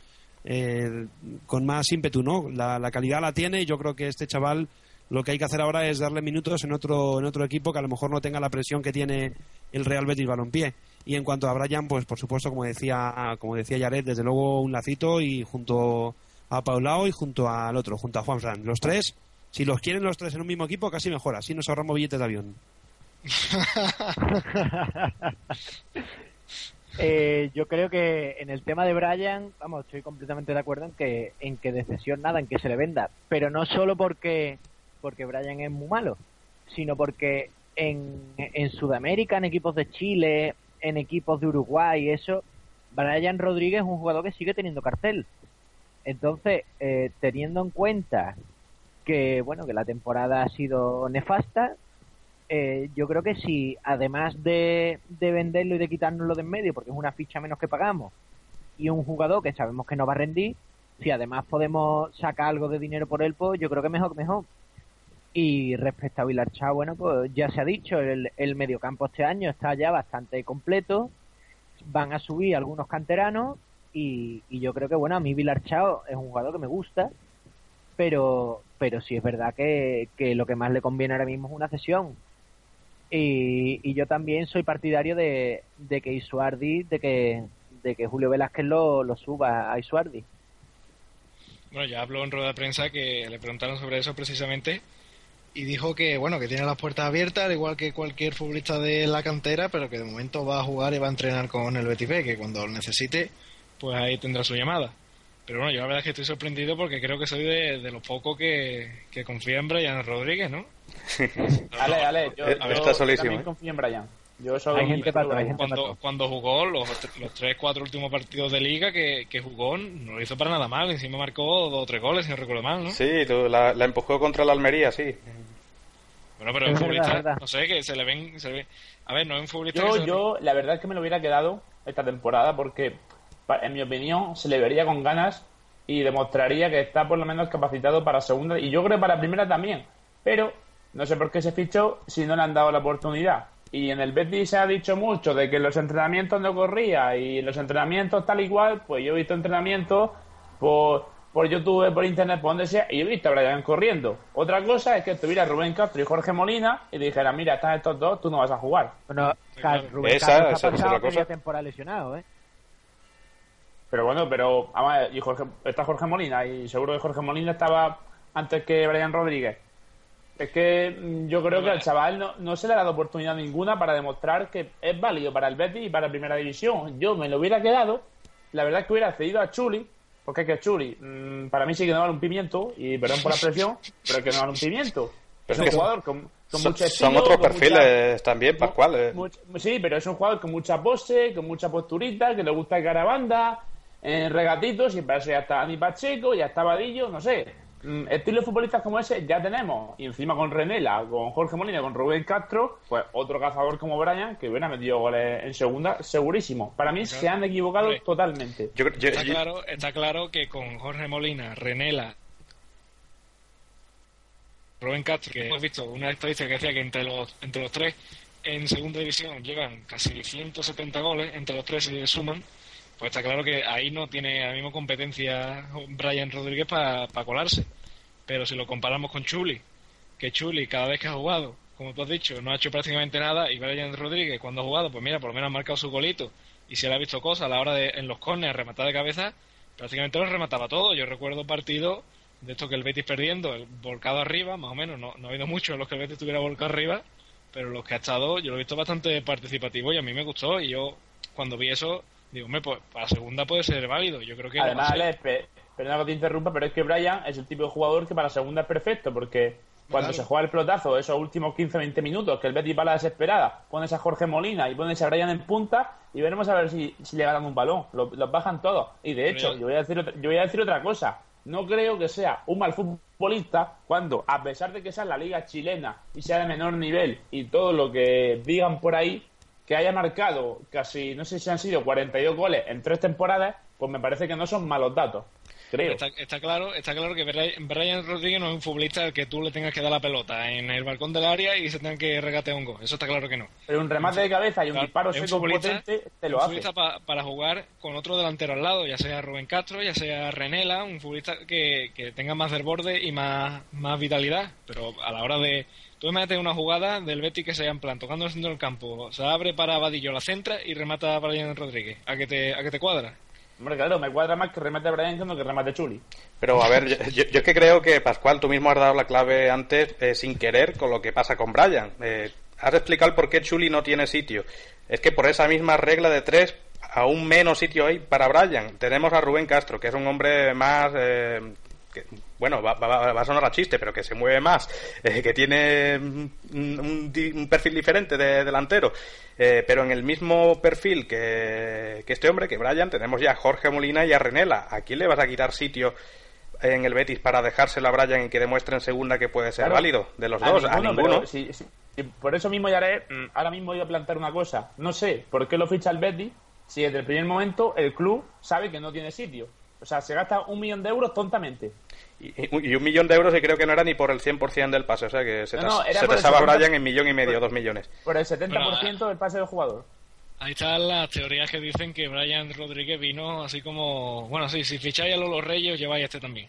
eh, con más ímpetu, ¿no? La, la calidad la tiene y yo creo que este chaval lo que hay que hacer ahora es darle minutos en otro en otro equipo que a lo mejor no tenga la presión que tiene el Real Betis Balompié. Y en cuanto a Brian, pues por supuesto, como decía como decía Yaret, desde luego un lacito y junto a Paulao y junto al otro, junto a Juan Fran. Los tres, si los quieren los tres en un mismo equipo, casi mejor. Así nos ahorramos billetes de avión. Eh, yo creo que en el tema de Brian, vamos, estoy completamente de acuerdo en que en que de cesión nada, en que se le venda, pero no solo porque porque Brian es muy malo, sino porque en, en Sudamérica, en equipos de Chile, en equipos de Uruguay, eso, Brian Rodríguez es un jugador que sigue teniendo cartel. Entonces, eh, teniendo en cuenta que bueno que la temporada ha sido nefasta, eh, yo creo que si además de, de venderlo y de quitárnoslo de en medio, porque es una ficha menos que pagamos, y un jugador que sabemos que no va a rendir, si además podemos sacar algo de dinero por él, pues yo creo que mejor que mejor. Y respecto a Vilarchá, bueno, pues ya se ha dicho, el, el mediocampo este año está ya bastante completo. Van a subir algunos canteranos y, y yo creo que, bueno, a mí Vilarchao es un jugador que me gusta, pero, pero sí es verdad que, que lo que más le conviene ahora mismo es una cesión. Y, y yo también soy partidario de, de que Isuardi, de que, de que Julio Velázquez lo, lo suba a Isuardi. Bueno, ya habló en rueda de prensa que le preguntaron sobre eso precisamente y dijo que bueno que tiene las puertas abiertas al igual que cualquier futbolista de la cantera pero que de momento va a jugar y va a entrenar con el Betis B que cuando lo necesite pues ahí tendrá su llamada pero bueno yo la verdad es que estoy sorprendido porque creo que soy de, de los pocos que, que confía en Brian Rodríguez ¿no? Ale, ale, yo, Eh, yo está solísimo, también ¿eh? confío en Brian. Yo soy Hay gente para todo, cuando, cuando jugó los, los tres, cuatro últimos partidos de liga que, que jugó, no lo hizo para nada mal. Encima marcó dos o tres goles, si no recuerdo mal, ¿no? Sí, tú, la, la empujó contra el Almería, sí. Bueno, pero Es un futbolista, verdad. no sé, que se le ven... Se le ve- A ver, no es un futbolista que Yo, le- yo, la verdad es que me lo hubiera quedado esta temporada porque, en mi opinión, se le vería con ganas y demostraría que está por lo menos capacitado para segunda y yo creo que para primera también. Pero no sé por qué se fichó si no le han dado la oportunidad. Y en el Betis se ha dicho mucho de que los entrenamientos no corría y los entrenamientos tal y cual, pues yo he visto entrenamientos por, por YouTube, por internet, por donde sea, y he visto a Brian corriendo. Otra cosa es que estuviera Rubén Castro y Jorge Molina y dijera, mira, están estos dos, tú no vas a jugar. Bueno, Rubén Esa- Castro esa- ha esa es la cosa. temporada lesionado, ¿eh? Pero bueno, pero además, y Jorge, está Jorge Molina y seguro que Jorge Molina estaba antes que Brian Rodríguez. Es que mm, yo creo que al chaval no, no se le ha dado oportunidad ninguna para demostrar que es válido para el Betis y para Primera División. Yo me lo hubiera quedado, la verdad es que hubiera cedido a Chuli, porque es que Chuli, mm, para mí sí que no vale un pimiento, y perdón por la expresión, pero es que no vale un pimiento. Pero es un jugador con, con Son, mucho son otros mucha- perfiles también, Pascual. eh. Much- sí, pero es un jugador con mucha pose, con mucha posturita, que le gusta el carabanda, en regatitos, y para eso ya está Ani Pacheco, ya está Vadillo, no sé. Mm, Estilos futbolistas como ese ya tenemos. Y encima con Renela, con Jorge Molina, con Rubén Castro, pues otro cazador como Brian, que hubiera metido goles en segunda, segurísimo. Para mí se han equivocado Hombre. totalmente. Yo, yo- Está yo- claro, está claro que con Jorge Molina, Renela, Rubén Castro, que hemos visto una estadística que decía que entre los, entre los tres en segunda división llevan casi 170 goles, entre los tres se suman, pues está claro que ahí no tiene la misma competencia Brian Rodríguez para colarse. Pero si lo comparamos con Chuli, que Chuli cada vez que ha jugado, como tú has dicho, no ha hecho prácticamente nada, y Brian Rodríguez cuando ha jugado, pues mira, por lo menos ha marcado su golito, y se le ha visto cosas a la hora de en los corners rematar de cabeza, prácticamente lo remataba todo. Yo recuerdo partidos de esto que el Betis perdiendo, el volcado arriba, más o menos, no, no ha habido mucho en los que el Betis estuviera volcado arriba, pero los que ha estado, yo lo he visto bastante participativo y a mí me gustó, y yo cuando vi eso, digo, hombre, pues para segunda puede ser válido, yo creo que... Además. Alex, pe- perdona que te interrumpa, pero es que Brian es el tipo de jugador que para segunda es perfecto, porque cuando Claro. se juega el pelotazo, esos últimos 15-20 minutos, que el Betis va a la desesperada, pones a Jorge Molina y pones a Brian en punta y veremos a ver si, si le ganan un balón. Lo- Los, bajan todos. Y de hecho, yo voy, a decir otra, yo voy a decir otra cosa. No creo que sea un mal futbolista cuando, a pesar de que sea la liga chilena y sea de menor nivel y todo lo que digan por ahí, que haya marcado casi, no sé si han sido 42 goles en tres temporadas, pues me parece que no son malos datos. Creo. Está, está claro, está claro que Brian Rodríguez no es un futbolista al que tú le tengas que dar la pelota en el balcón del área y se tenga que regatear un gol. Eso está claro que no. Pero un remate de cabeza y un Claro, disparo seco potente te lo un hace. futbolista pa- para jugar con otro delantero al lado, ya sea Rubén Castro, ya sea Renela, un futbolista que, que tenga más del borde y más, más vitalidad. Pero a la hora de. Tú imagínate una jugada del Betis que sea en plan, tocando el centro del campo, se abre para Vadillo, la centra y remata a Brian Rodríguez. ¿A que te, a que te cuadra? Hombre, claro, me cuadra más que remate Brian que no que remate Chuli. Pero a ver, yo, es que creo que, Pascual, tú mismo has dado la clave antes eh, sin querer con lo que pasa con Brian. Eh, has explicado por qué Chuli no tiene sitio. Es que por esa misma regla de tres, aún menos sitio hay para Brian. Tenemos a Rubén Castro, que es un hombre más... eh, que, bueno, va, va- va a sonar a chiste, pero que se mueve más, eh, que tiene un, un perfil diferente de delantero. Eh, pero en el mismo perfil que, que este hombre, que Brian, tenemos ya a Jorge Molina y a Renela. ¿A quién le vas a quitar sitio en el Betis para dejárselo a Brian y que demuestre en segunda que puede ser Claro. válido? De los dos, a ninguno. si- si- si- por eso mismo ya haré, mm, ahora mismo voy a plantear una cosa. No sé por qué lo ficha el Betis si desde el primer momento el club sabe que no tiene sitio. O sea, se gasta un millón de euros tontamente. Y, y un millón de euros y creo que no era ni por el 100% del pase, o sea que se, No, no, tas- era se por el tasaba 70. Brian en millón y medio, dos millones. Por el 70% Bueno, del pase del jugador. Ahí están las teorías que dicen que Brian Rodríguez vino así como, bueno, sí, si ficháis a Lolo Reyes, lleváis a este también.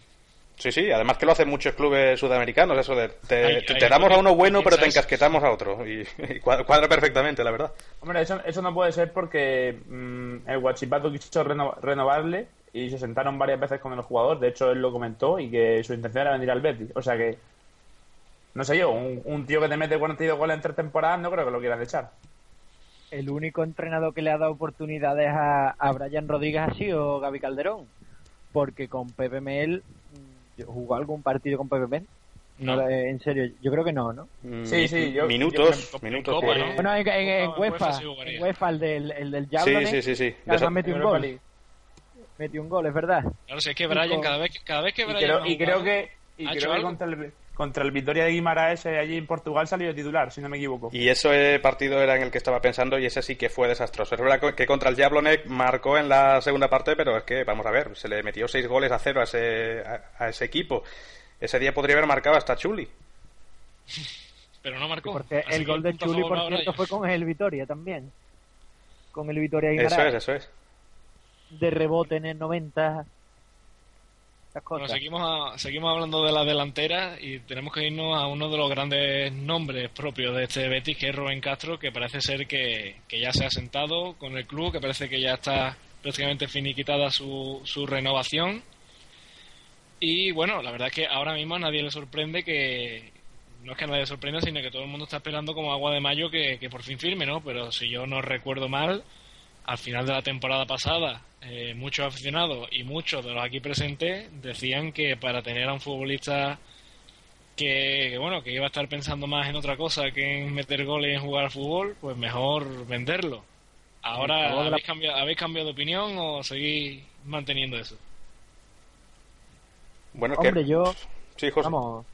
Sí, sí, además que lo hacen muchos clubes sudamericanos, eso de te, Hay- te- hay te damos a uno bueno pero te encasquetamos a otro y, y cuadra, cuadra perfectamente, la verdad. Hombre, eso, eso no puede ser porque mm, el Guachipato quiso reno- renovarle y se sentaron varias veces con el jugador. De hecho, él lo comentó y que su intención era venir al Betis. O sea que, no sé yo, un, un tío que te mete 42 goles en tres temporadas no creo que lo quieran echar. El único entrenador que le ha dado oportunidades a, a Brian Rodríguez ha sido Gaby Calderón. Porque con Pepe Mel, mm, ¿jugó algún partido con Pepe Mel? No, No. eh, en serio, yo creo que no, ¿no? Mm, Sí, sí, yo- minutos, yo- minutos. Copa. ¿no? Bueno, en, en- en en UEFA, en UEFA, el del, el del Sí, sí, sí, sí. De eso- metió un gol. Metió un gol, es verdad. Claro, si es que Brian, cada vez, cada vez que Y Brian creo, y creo que, y ¿Ha creo que contra el, contra el Vitoria de Guimaraes eh, allí en Portugal salió titular, si no me equivoco. Y ese partido era en el que estaba pensando y ese sí que fue desastroso. Es verdad que contra el Jablonec marcó en la segunda parte, pero es que, vamos a ver, se le metió seis goles a cero a ese, a, a ese equipo. Ese día podría haber marcado hasta Chuli. pero no marcó. Porque el gol de Chuli, por cierto, fue con el Vitoria también. Con el Vitoria Eso Guimaraes. es, eso es. De rebote en el 90. Esas Bueno, cosas. seguimos, a- seguimos hablando de la delantera y tenemos que irnos a uno de los grandes nombres propios de este Betis, que es Rubén Castro, que parece ser que, que ya se ha sentado con el club, que parece que ya está prácticamente finiquitada su, su renovación. Y bueno, la verdad es que ahora mismo a nadie le sorprende que, no es que a nadie le sorprenda, sino que todo el mundo está esperando como agua de mayo que, que por fin firme, ¿no? Pero si yo no recuerdo mal, al final de la temporada pasada, eh, muchos aficionados y muchos de los aquí presentes decían que para tener a un futbolista que, que, bueno que iba a estar pensando más en otra cosa que en meter goles y en jugar al fútbol, pues mejor venderlo. Ahora la- habéis cambiado, habéis cambiado de opinión o seguís manteniendo eso. Bueno, que- Hombre, yo, Sí, José. vamos,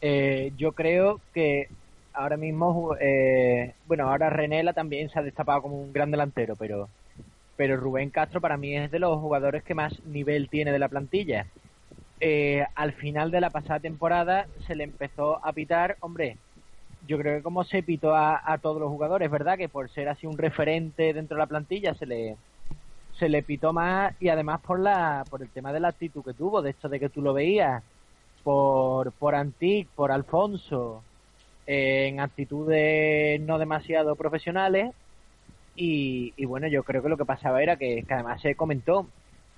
eh, yo creo que ahora mismo, eh, bueno, ahora Renela también se ha destapado como un gran delantero, pero, pero Rubén Castro para mí es de los jugadores que más nivel tiene de la plantilla. Eh, al final de la pasada temporada se le empezó a pitar, hombre, yo creo que como se pitó a, todos los jugadores, ¿verdad? Que por ser así un referente dentro de la plantilla se le se le pitó más y además por la por el tema de la actitud que tuvo, de esto de que tú lo veías por por Antic, por Alfonso, en actitudes no demasiado profesionales y, y bueno, yo creo que lo que pasaba era que, además se comentó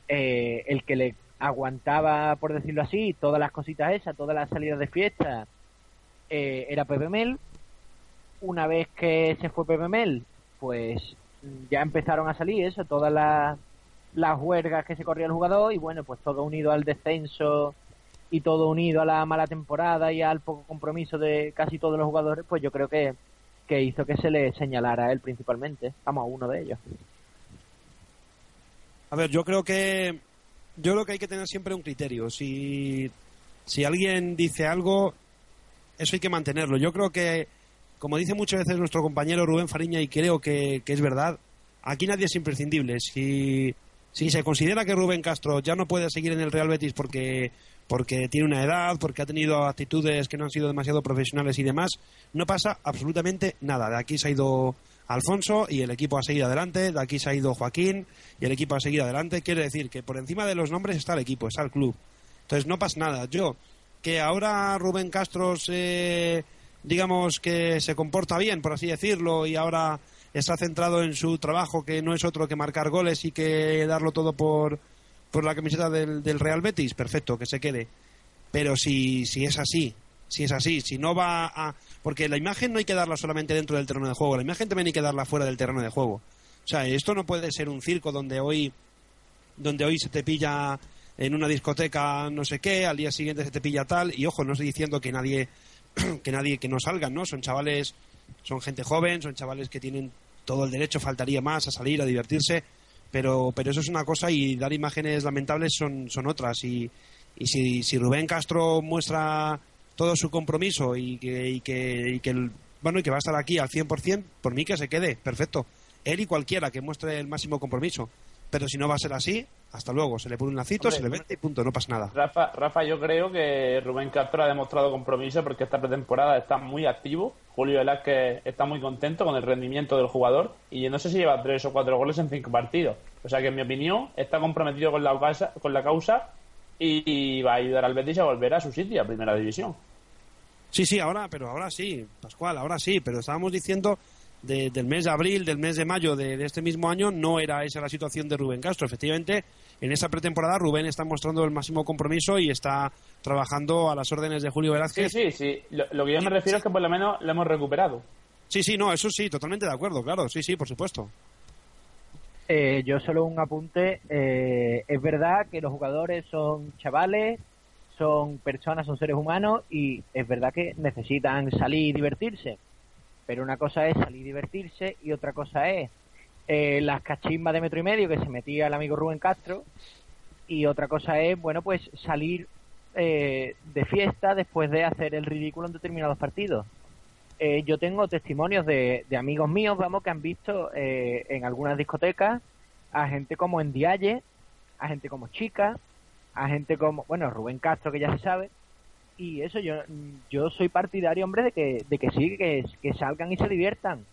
eh, el que le aguantaba, por decirlo así, todas las cositas esas, todas las salidas de fiesta, eh, era Pepe Mel. Una vez que se fue Pepe Mel, pues ya empezaron a salir eso, todas las, las huelgas que se corría el jugador y bueno, pues todo unido al descenso y todo unido a la mala temporada y al poco compromiso de casi todos los jugadores, pues yo creo que, que hizo que se le señalara a él principalmente, vamos, a uno de ellos. A ver, yo creo que yo creo que hay que tener siempre un criterio. Si, si alguien dice algo, eso hay que mantenerlo. Yo creo que, como dice muchas veces nuestro compañero Rubén Fariña, y creo que, que es verdad, aquí nadie es imprescindible. Si, si se considera que Rubén Castro ya no puede seguir en el Real Betis porque, porque tiene una edad, porque ha tenido actitudes que no han sido demasiado profesionales y demás, no pasa absolutamente nada. De aquí se ha ido Alfonso y el equipo ha seguido adelante, de aquí se ha ido Joaquín y el equipo ha seguido adelante. Quiere decir que por encima de los nombres está el equipo, está el club. Entonces no pasa nada. Yo, que ahora Rubén Castro se, digamos que se comporta bien, por así decirlo, y ahora está centrado en su trabajo, que no es otro que marcar goles y que darlo todo por, por la camiseta del, del Real Betis, perfecto, que se quede. Pero si, si es así, si es así, si no va a... Porque la imagen no hay que darla solamente dentro del terreno de juego, la imagen también hay que darla fuera del terreno de juego. O sea, esto no puede ser un circo donde hoy, donde hoy se te pilla en una discoteca no sé qué, al día siguiente se te pilla tal, y ojo, no estoy diciendo que nadie, que nadie que no salgan, ¿no? Son chavales, son gente joven, son chavales que tienen todo el derecho, faltaría más, a salir, a divertirse, pero, pero eso es una cosa y dar imágenes lamentables son, son otras. Y, y si, si Rubén Castro muestra todo su compromiso y que, y que, y que bueno y que va a estar aquí al 100%, por mí que se quede, perfecto. Él y cualquiera que muestre el máximo compromiso. Pero si no va a ser así, hasta luego. Se le pone un lacito, Hombre, se le vende y punto, no pasa nada. Rafa, Rafa, yo creo que Rubén Castro ha demostrado compromiso porque esta pretemporada está muy activo. Julio Velázquez está muy contento con el rendimiento del jugador y no sé si lleva tres o cuatro goles en cinco partidos. O sea que, en mi opinión, está comprometido con la causa, con la causa y, y va a ayudar al Betis a volver a su sitio, a Primera División. Sí, sí, ahora, pero ahora sí, Pascual, ahora sí, pero estábamos diciendo de- del mes de abril, del mes de mayo de, de este mismo año, no era esa la situación de Rubén Castro. Efectivamente, en esa pretemporada Rubén está mostrando el máximo compromiso y está trabajando a las órdenes de Julio Sí, Velázquez. sí, sí. Lo, lo que yo me refiero es que por lo menos lo hemos recuperado. Sí, sí, no, eso sí, totalmente de acuerdo, claro, sí, sí, por supuesto. Eh, yo solo un apunte. eh, es verdad que los jugadores son chavales, son personas, son seres humanos y es verdad que necesitan salir y divertirse. Pero una cosa es salir y divertirse y otra cosa es eh, las cachimbas de metro y medio que se metía el amigo Rubén Castro y otra cosa es, bueno, pues salir eh, de fiesta después de hacer el ridículo en determinados partidos. Eh, yo tengo testimonios de, amigos míos, vamos, que han visto eh, en algunas discotecas a gente como en Dialle, a gente como Chica, a gente como, bueno, Rubén Castro, que ya se sabe, y eso yo yo soy partidario, hombre, de que, de que sí, que, salgan y se diviertan,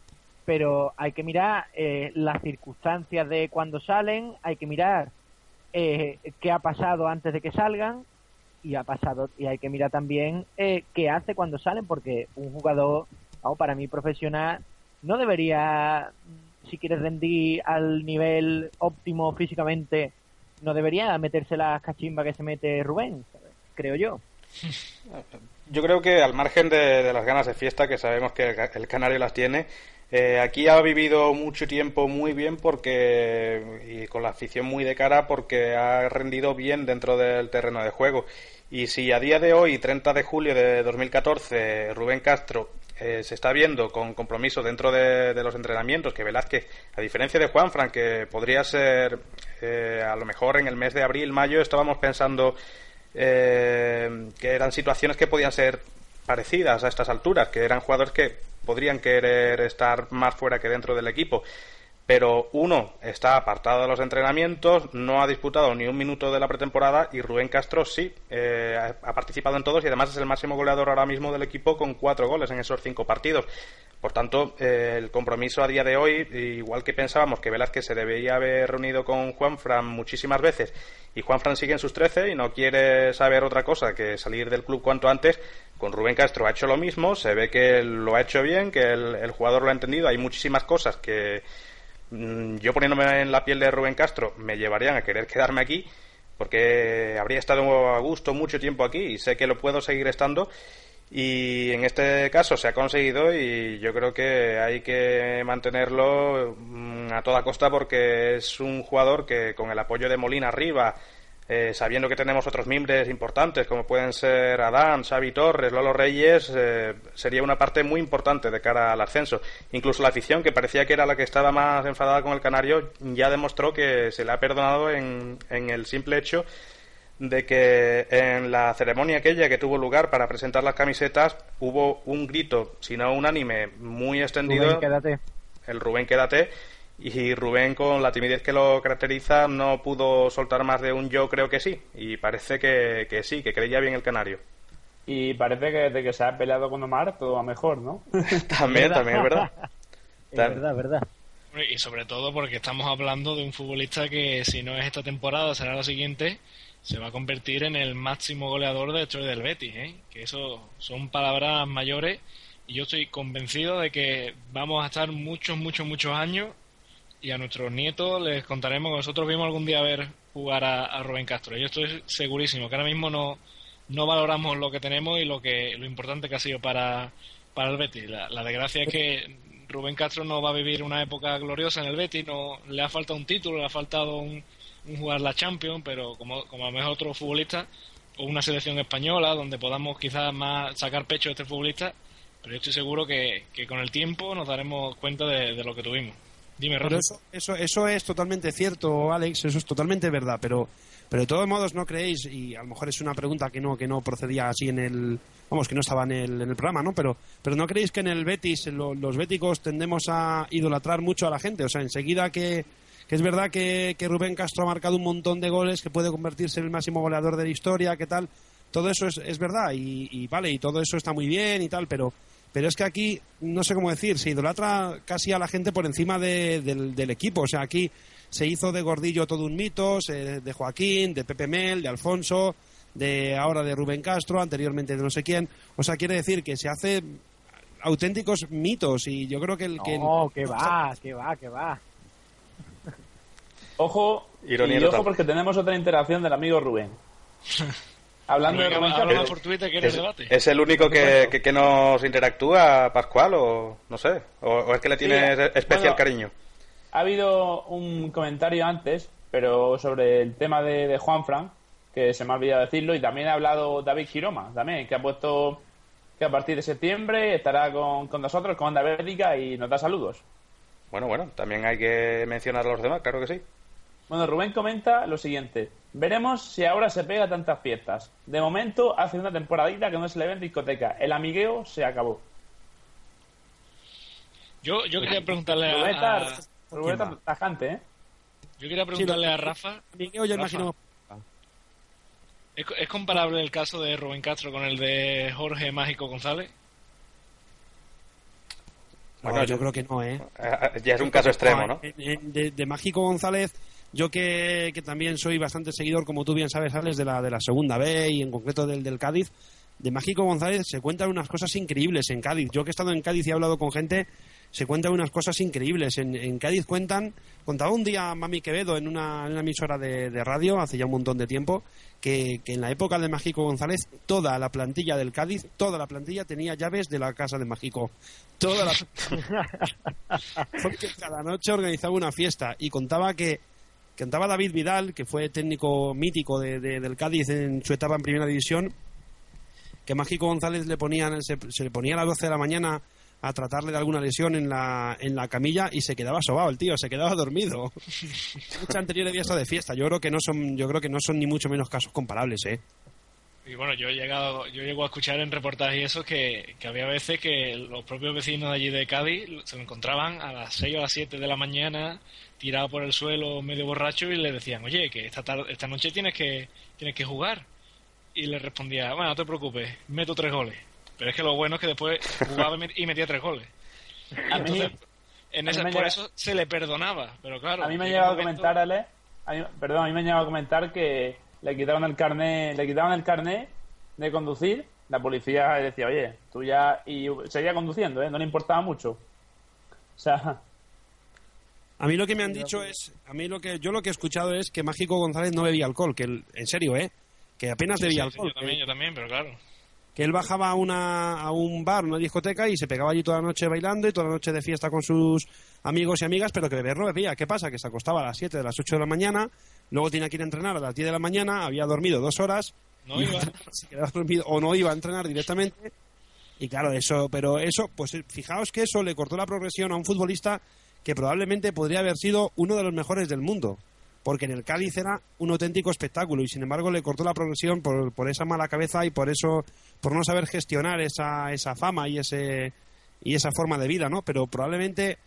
pero hay que mirar eh, las circunstancias de cuando salen, hay que mirar eh, qué ha pasado antes de que salgan, y ha pasado y hay que mirar también eh, qué hace cuando salen porque un jugador vamos, para mí profesional no debería si quiere rendir al nivel óptimo físicamente no debería meterse las cachimbas que se mete Rubén creo yo Yo creo que al margen de, las ganas de fiesta, que sabemos que el, ca- el Canario las tiene, eh, aquí ha vivido mucho tiempo muy bien porque y con la afición muy de cara porque ha rendido bien dentro del terreno de juego. Y si a día de hoy, 30 de julio de 2014, Rubén Castro eh, se está viendo con compromiso dentro de, de los entrenamientos, que Velázquez, a diferencia de Juanfran, que podría ser eh, a lo mejor en el mes de abril, mayo, estábamos pensando eh, que eran situaciones que podían ser parecidas a estas alturas, que eran jugadores que podrían querer estar más fuera que dentro del equipo. Pero uno está apartado de los entrenamientos, no ha disputado ni un minuto de la pretemporada y Rubén Castro sí, eh, ha participado en todos y además es el máximo goleador ahora mismo del equipo con cuatro goles en esos cinco partidos. Por tanto, eh, el compromiso a día de hoy, igual que pensábamos que Velázquez se debería haber reunido con Juanfran muchísimas veces y Juanfran sigue en sus 13 y no quiere saber otra cosa que salir del club cuanto antes, con Rubén Castro ha hecho lo mismo, se ve que lo ha hecho bien, que el, jugador lo ha entendido, hay muchísimas cosas que yo poniéndome en la piel de Rubén Castro me llevarían a querer quedarme aquí porque habría estado a gusto mucho tiempo aquí y sé que lo puedo seguir estando. Y en este caso se ha conseguido y yo creo que hay que mantenerlo mm, a toda costa porque es un jugador que con el apoyo de Molina arriba, eh, sabiendo que tenemos otros miembros importantes como pueden ser Adán, Xavi Torres, Lolo Reyes, eh, sería una parte muy importante de cara al ascenso. Incluso la afición, que parecía que era la que estaba más enfadada con el Canario, ya demostró que se le ha perdonado en, en el simple hecho de que en la ceremonia aquella que tuvo lugar para presentar las camisetas hubo un grito, si no unánime, muy extendido. Rubén, quédate. El Rubén quédate. Y Rubén, con la timidez que lo caracteriza, no pudo soltar más de un yo creo que sí. Y parece que, que sí, que creía bien el canario. Y parece que desde que se ha peleado con Omar todo va mejor, ¿no? También, también es verdad. es verdad, verdad. Y sobre todo porque estamos hablando de un futbolista que si no es esta temporada será la siguiente, se va a convertir en el máximo goleador de la historia del Betis, ¿eh? que eso son palabras mayores y yo estoy convencido de que vamos a estar muchos, muchos, muchos años y a nuestros nietos les contaremos que nosotros vimos algún día ver jugar a, a Rubén Castro. Yo estoy segurísimo que ahora mismo no, no valoramos lo que tenemos y lo que lo importante que ha sido para, para el Betis. La, desgracia es que Rubén Castro no va a vivir una época gloriosa en el Betis, no le ha faltado un título, le ha faltado un, jugar la Champions, pero como, como a lo mejor otro futbolista o una selección española donde podamos quizás más sacar pecho de este futbolista, pero yo estoy seguro que, que con el tiempo nos daremos cuenta de lo que tuvimos. Dime, Pero eso, eso, eso es totalmente cierto, Alex, eso es totalmente verdad, pero, pero de todos modos no creéis, y a lo mejor es una pregunta que no, que no procedía así en el, vamos, que no estaba en el, en el programa, ¿no? Pero, pero no creéis que en el Betis, lo- los béticos tendemos a idolatrar mucho a la gente, o sea, enseguida que, que es verdad que, que Rubén Castro ha marcado un montón de goles, que puede convertirse en el máximo goleador de la historia, que tal. Todo eso es, es verdad y, y vale, y todo eso está muy bien y tal, pero pero es que aquí, no sé cómo decir, se idolatra casi a la gente por encima de- del, del equipo. O sea, aquí se hizo de Gordillo todo un mito, se- de Joaquín, de Pepe Mel, de Alfonso, de ahora de Rubén Castro, anteriormente de no sé quién. O sea, quiere decir que se hace auténticos mitos y yo creo que el que... No, que va, que va, que va. Ojo, Ironía y ojo total. porque tenemos otra interacción del amigo Rubén. Hablando de Castro, por Twitter que eres ¿Es, debate. es el único que, que, que nos interactúa, Pascual, o no sé? ¿O, o es que le tienes Sí, especial bueno. cariño? ha habido un comentario antes, pero sobre el tema de, de Juanfran, que se me ha olvidado decirlo, y también ha hablado David Giroma, también, que ha puesto que a partir de septiembre estará con, con nosotros, con Onda Bética, y nos da saludos. Bueno, bueno, también hay que mencionar a los demás, claro que sí. Bueno, Rubén comenta lo siguiente. Veremos si ahora se pega tantas fiestas. De momento, hace una temporadita que no se le ve en discoteca. El amigueo se acabó. Yo, yo quería preguntarle a, Rubén está tajante, ¿eh? yo quería preguntarle a Rafa. Miguel, ya imagino... ¿es, es comparable el caso de Rubén Castro con el de Jorge Mágico González? No, Bueno, yo yo- creo que no, ¿eh? Eh, Ya es un caso extremo, ¿no? De, de Mágico González, yo que, que también soy bastante seguidor, como tú bien sabes, Alex, de la, de la segunda B y en concreto del, del Cádiz, de Mágico González se cuentan unas cosas increíbles en Cádiz. Yo que he estado en Cádiz y he hablado con gente, se cuentan unas cosas increíbles. En, en Cádiz cuentan, contaba un día Mami Quevedo en una, en una emisora de, de radio hace ya un montón de tiempo, que, que en la época de Mágico González, toda la plantilla del Cádiz, toda la plantilla tenía llaves de la casa de Mágico. Toda la porque cada noche organizaba una fiesta y contaba que contaba David Vidal, que fue técnico mítico de- de- del Cádiz en su etapa en primera división, que Mágico González le ponían, se, se le ponía a las 12 de la mañana a tratarle de alguna lesión en la, en la camilla y se quedaba sobado el tío, se quedaba dormido. Mucha anterior había estado de fiesta. Yo creo que no son, yo creo que no son ni mucho menos casos comparables, eh. Y bueno, yo he llegado, yo llego a escuchar en reportajes y eso que, que había veces que los propios vecinos de allí de Cádiz se lo encontraban a las 6 o las 7 de la mañana tirado por el suelo medio borracho y le decían, oye, que esta tarde, esta noche tienes que, tienes que jugar. Y le respondía, bueno, no te preocupes, meto tres goles. Pero es que lo bueno es que después jugaba y met- y metía tres goles. A mí, Entonces, en a esa- por llega- eso se le perdonaba. Pero claro, a mí me ha llega llegado a comentar, Ale, a mí- perdón, a mí me ha llegado a comentar que le quitaron el carnet, le quitaron el carnet de conducir, la policía decía, oye, tú ya, y seguía conduciendo, ¿eh? no le importaba mucho. O sea, A mí lo que me han dicho es, a mí lo que yo lo que he escuchado es que Mágico González no bebía alcohol, que en serio, eh, que apenas bebía sí, sí, alcohol. yo también, yo también, pero claro. Que él bajaba a, una, a un bar, una discoteca y se pegaba allí toda la noche bailando y toda la noche de fiesta con sus amigos y amigas, pero que beber no bebía. ¿Qué pasa? Que se acostaba a las 7 de las 8 de la mañana, luego tenía que ir a entrenar a las 10 de la mañana, había dormido dos horas, No iba. se quedaba dormido o no iba a entrenar directamente. Y claro, eso, pero eso, pues fijaos que eso le cortó la progresión a un futbolista que probablemente podría haber sido uno de los mejores del mundo. Porque en el Cádiz era un auténtico espectáculo y sin embargo le cortó la progresión por, por esa mala cabeza y por eso, por no saber gestionar esa, esa fama y ese y esa forma de vida, ¿no? Pero probablemente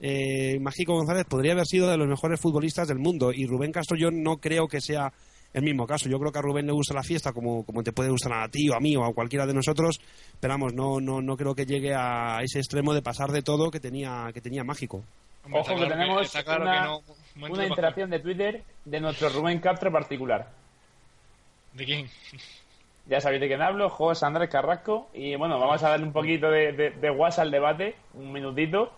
eh, Mágico González podría haber sido de los mejores futbolistas del mundo y Rubén Castro yo no creo que sea el mismo caso. Yo creo que a Rubén le gusta la fiesta como, como te puede gustar a ti o a mí o a cualquiera de nosotros, pero vamos, no, no, no creo que llegue a ese extremo de pasar de todo que tenía, que tenía Mágico. Hombre, ojo que tenemos claro una, no- una de interacción de Twitter de nuestro Rubén Castro particular. ¿De quién? Ya sabéis de quién hablo, José Andrés Carrasco. Y bueno, vamos a darle un poquito de, de, de guasa al debate, un minutito.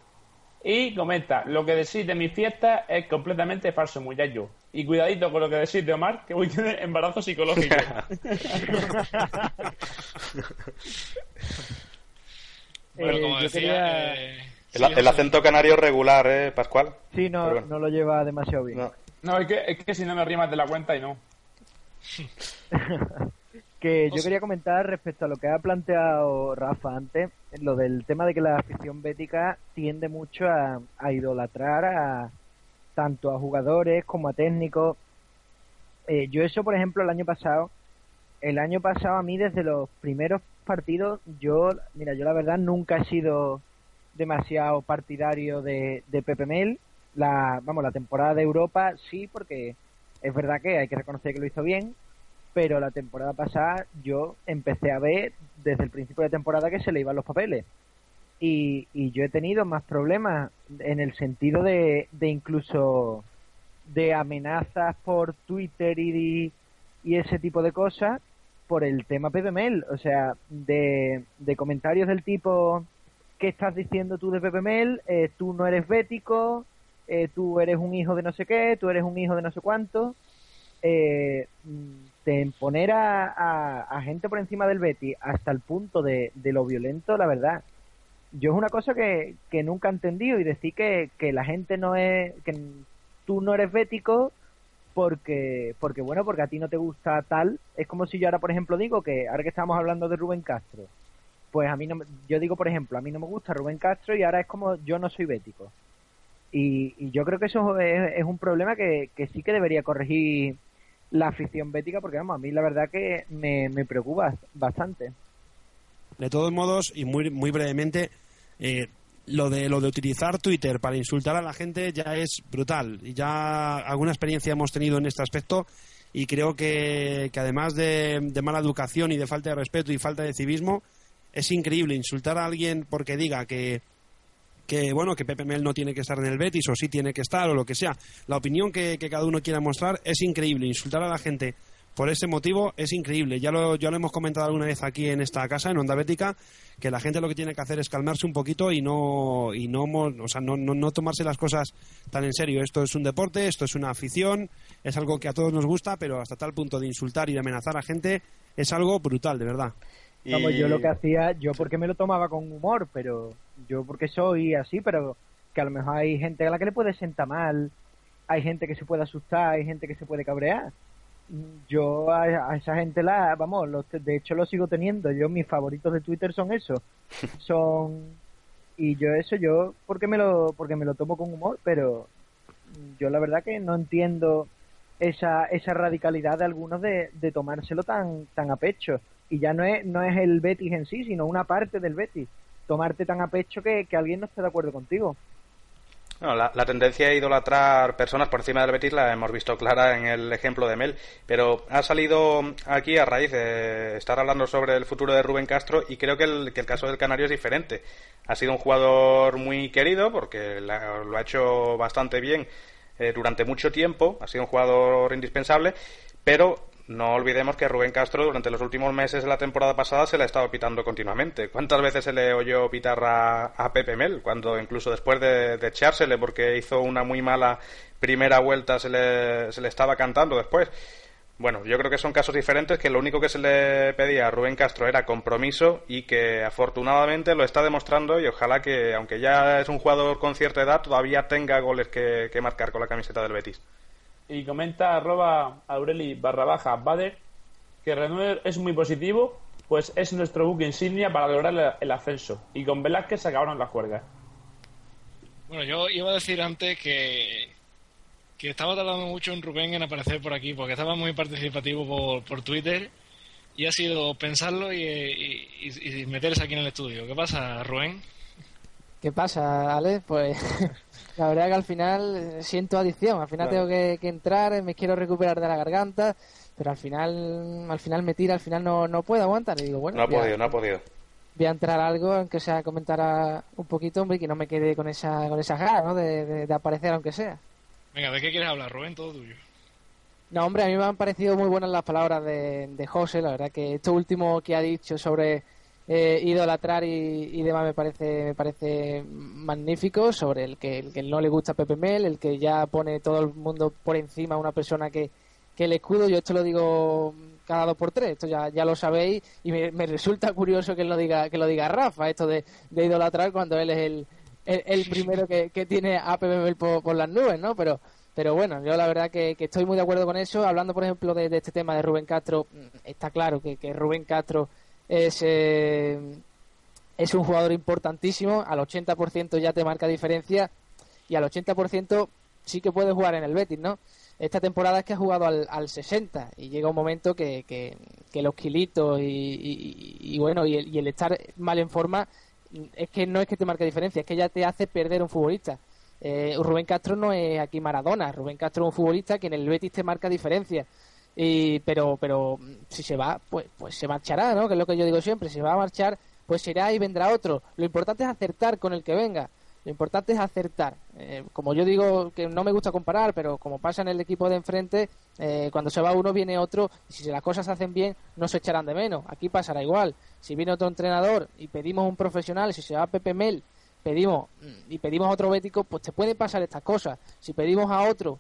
Y comenta, lo que decís de mi fiesta es completamente falso, muchacho. Y cuidadito con lo que decís de Omar, que voy a tener embarazo psicológico. Bueno, Eh, como yo decía, quería- eh, El, sí, el José. acento canario regular, ¿eh, Pascual? Sí, no, bueno. no lo lleva demasiado bien. No. no, es que, es que si no me rimas de la cuenta y no. Que yo quería comentar respecto a lo que ha planteado Rafa antes, lo del tema de que la afición bética tiende mucho a, a idolatrar a tanto a jugadores como a técnicos. Eh, yo eso, por ejemplo, el año pasado, el año pasado a mí desde los primeros partidos, yo, mira, yo la verdad nunca he sido demasiado partidario de, de Pepe Mel, La, vamos, la temporada de Europa sí, porque es verdad que hay que reconocer que lo hizo bien, pero la temporada pasada yo empecé a ver desde el principio de temporada que se le iban los papeles. Y, y yo he tenido más problemas en el sentido de, de incluso de amenazas por Twitter y, y ese tipo de cosas por el tema PPML, o sea, de, de comentarios del tipo ¿qué estás diciendo tú de PPML? Eh, tú no eres bético, eh, tú eres un hijo de no sé qué, tú eres un hijo de no sé cuánto. Eh, de poner a, a, a, gente por encima del Betty hasta el punto de, de, lo violento, la verdad. Yo es una cosa que, que nunca he entendido y decir que, que la gente no es, que tú no eres bético porque, porque bueno, porque a ti no te gusta tal. Es como si yo ahora, por ejemplo, digo que ahora que estamos hablando de Rubén Castro, pues a mí no, yo digo, por ejemplo, a mí no me gusta Rubén Castro y ahora es como yo no soy bético. Y, yo creo que eso es, un problema que, que, sí que debería corregir la afición bética, porque vamos, a mí la verdad que me, me preocupa bastante. De todos modos, y muy, muy brevemente, eh, lo de lo de utilizar Twitter para insultar a la gente ya es brutal. Y ya alguna experiencia hemos tenido en este aspecto y creo que, que además de, de, mala educación y de falta de respeto y falta de civismo, es increíble insultar a alguien porque diga que que bueno que Pepe Mel no tiene que estar en el Betis o sí tiene que estar o lo que sea. La opinión que, cada uno quiera mostrar es increíble. Insultar a la gente por ese motivo es increíble. Ya lo, ya lo hemos comentado alguna vez aquí en esta casa, en Onda Bética, que la gente lo que tiene que hacer es calmarse un poquito y no, y no, o sea, no, no, no, tomarse las cosas tan en serio. Esto es un deporte, esto es una afición, es algo que a todos nos gusta, pero hasta tal punto de insultar y de amenazar a gente es algo brutal, de verdad. Y... Vamos, yo lo que hacía, yo porque me lo tomaba con humor, pero yo porque soy así, pero que a lo mejor hay gente a la que le puede sentar mal, hay gente que se puede asustar, hay gente que se puede cabrear. Yo a, a, esa gente la vamos los, de hecho lo sigo teniendo yo mis favoritos de Twitter son eso son y yo eso yo porque me lo porque me lo tomo con humor pero yo la verdad que no entiendo esa esa radicalidad de algunos de, de tomárselo tan tan a pecho y ya no es no es el Betis en sí sino una parte del Betis tomarte tan a pecho que, que alguien no esté de acuerdo contigo la, la, tendencia a idolatrar personas por encima del Betis la hemos visto clara en el ejemplo de Mel, pero ha salido aquí a raíz de estar hablando sobre el futuro de Rubén Castro y creo que el, que el caso del Canario es diferente. Ha sido un jugador muy querido porque la, lo ha hecho bastante bien eh, durante mucho tiempo, ha sido un jugador indispensable, pero no olvidemos que Rubén Castro durante los últimos meses de la temporada pasada se le ha estado pitando continuamente. ¿Cuántas veces se le oyó pitar a, a Pepe Mel? Cuando incluso después de, de, echársele porque hizo una muy mala primera vuelta se le, se le estaba cantando después. Bueno, yo creo que son casos diferentes que lo único que se le pedía a Rubén Castro era compromiso y que afortunadamente lo está demostrando y ojalá que, aunque ya es un jugador con cierta edad, todavía tenga goles que, que marcar con la camiseta del Betis. Y comenta arroba Aureli barra baja Bader que Renuer es muy positivo, pues es nuestro buque insignia para lograr el ascenso. Y con Velázquez se acabaron las juergas. Bueno, yo iba a decir antes que, que estaba tardando mucho en Rubén en aparecer por aquí, porque estaba muy participativo por, por Twitter y ha sido pensarlo y, y, y, meterse aquí en el estudio. ¿Qué pasa, Rubén? ¿Qué pasa, Ale? Pues la verdad que al final siento adicción, al final claro. tengo que, que, entrar, me quiero recuperar de la garganta, pero al final al final me tira, al final no, no puedo aguantar y digo, bueno, no ha podido, a, no ha podido. Voy a entrar a algo, aunque sea comentar un poquito, hombre, y que no me quede con esa con esa ganas, ¿no? De, de, de, aparecer aunque sea. Venga, ¿de qué quieres hablar, Rubén? Todo tuyo. No, hombre, a mí me han parecido muy buenas las palabras de, de José, la verdad que esto último que ha dicho sobre eh, idolatrar y, y, demás me parece me parece magnífico sobre el que, el que no le gusta Pepe Mel, el que ya pone todo el mundo por encima a una persona que, que el escudo, yo esto lo digo cada dos por tres, esto ya, ya lo sabéis y me, me resulta curioso que lo diga que lo diga Rafa, esto de, de idolatrar cuando él es el, el, el primero que, que, tiene a Pepe Mel por, por, las nubes, ¿no? Pero pero bueno, yo la verdad que, que estoy muy de acuerdo con eso. Hablando, por ejemplo, de, de este tema de Rubén Castro, está claro que, que Rubén Castro es, eh, es un jugador importantísimo, al 80% ya te marca diferencia y al 80% sí que puede jugar en el Betis, ¿no? Esta temporada es que ha jugado al, al 60 y llega un momento que, que, que los kilitos y, y, bueno, y el, y el, estar mal en forma es que no es que te marque diferencia, es que ya te hace perder un futbolista. Eh, Rubén Castro no es aquí Maradona, Rubén Castro es un futbolista que en el Betis te marca diferencia. Y, pero, pero si se va, pues, pues se marchará, ¿no? Que es lo que yo digo siempre, si se va a marchar, pues será y vendrá otro. Lo importante es acertar con el que venga. Lo importante es acertar. Eh, como yo digo que no me gusta comparar, pero como pasa en el equipo de enfrente, eh, cuando se va uno viene otro, y si las cosas se hacen bien, no se echarán de menos. Aquí pasará igual. Si viene otro entrenador y pedimos un profesional, si se va Pepe Mel, pedimos y pedimos a otro bético, pues te pueden pasar estas cosas. Si pedimos a otro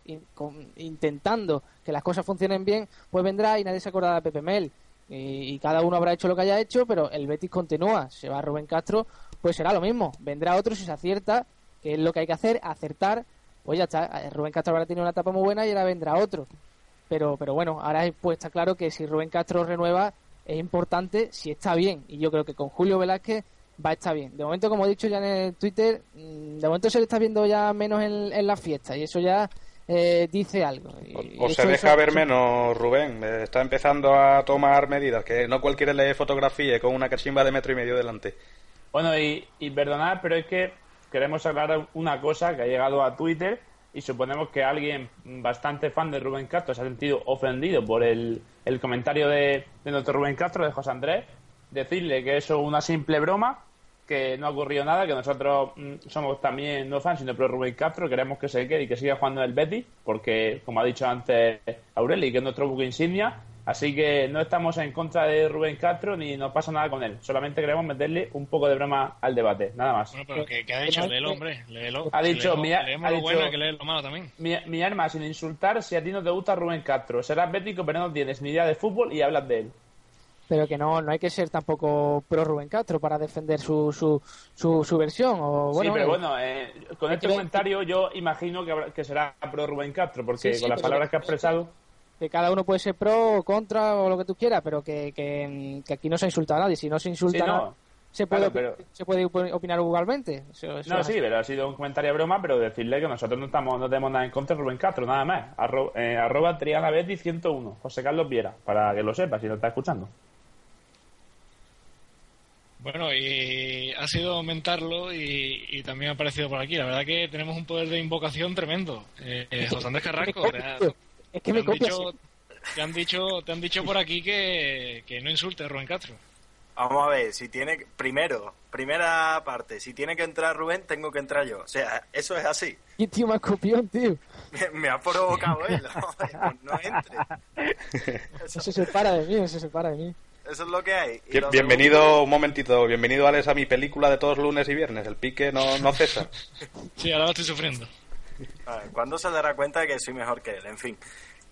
intentando que las cosas funcionen bien, pues vendrá y nadie se acordará de Pepe Mel. Y, y, cada uno habrá hecho lo que haya hecho, pero el Betis continúa. Se va Rubén Castro, pues será lo mismo. Vendrá otro si se acierta, que es lo que hay que hacer, acertar. Pues ya está, eh, Rubén Castro habrá tenido una etapa muy buena y ahora vendrá otro. Pero, pero bueno, ahora pues está claro que si Rubén Castro renueva es importante si está bien. Y yo creo que con Julio Velázquez va a estar bien. De momento, como he dicho ya en el Twitter, mm, de momento se le está viendo ya menos en, la fiesta y eso ya eh, dice algo. o, se deja ver menos, Rubén. Eh, está empezando a tomar medidas, que no cualquiera le fotografía con una cachimba de metro y medio delante. Bueno, y, y perdonad, pero es que queremos aclarar una cosa que ha llegado a Twitter y suponemos que alguien bastante fan de Rubén Castro se ha sentido ofendido por el, el comentario de, de nuestro Rubén Castro, de José Andrés, decirle que eso es una simple broma, que no ha ocurrido nada, que nosotros mm, somos también no fans, sino pro Rubén Castro, queremos que se quede y que siga jugando en el Betis, porque, como ha dicho antes Aureli, que es nuestro buque insignia, Así que no estamos en contra de Rubén Castro ni nos pasa nada con él. Solamente queremos meterle un poco de broma al debate, nada más. Bueno, pero ¿qué, ha dicho? Léelo, hombre. Léelo. Ha dicho, mi, ha dicho bueno que lee lo malo también. Mi, mi, arma, sin insultar, si a ti no te gusta Rubén Castro. Serás bético, pero no tienes ni idea de fútbol y hablas de él. Pero que no, no hay que ser tampoco pro Rubén Castro para defender su, su, su, versión. O, bueno, sí, pero bueno, eh, con este comentario yo imagino que, que será pro Rubén Castro, porque con las palabras que ha expresado que cada uno puede ser pro o contra o lo que tú quieras, pero que, que, aquí no se insulta a nadie. Si no se insulta, se, puede, se puede opinar igualmente. no, sí, pero ha sido un comentario de broma, pero decirle que nosotros no estamos no tenemos nada en contra de Rubén Castro, nada más. Arro, eh, arroba Triana Betty 101, José Carlos Viera, para que lo sepa si lo está escuchando. Bueno, y ha sido aumentarlo y, también ha aparecido por aquí. La verdad que tenemos un poder de invocación tremendo. Eh, eh José Andrés Carrasco, Es que me han dicho, te han dicho, te han dicho por aquí que, que no insulte a Rubén Castro. Vamos a ver, si tiene, primero, primera parte, si tiene que entrar Rubén, tengo que entrar yo. O sea, eso es así. Y tío, más copión, tío. Me, ha provocado él, no, no entre. Eso, se separa de mí, eso se separa de mí. Eso es lo que hay. bienvenido, un momentito, bienvenido Alex a mi película de todos lunes y viernes, el pique no, no cesa. sí, ahora lo estoy sufriendo. ¿Cuándo se dará cuenta de que soy mejor que él? En fin.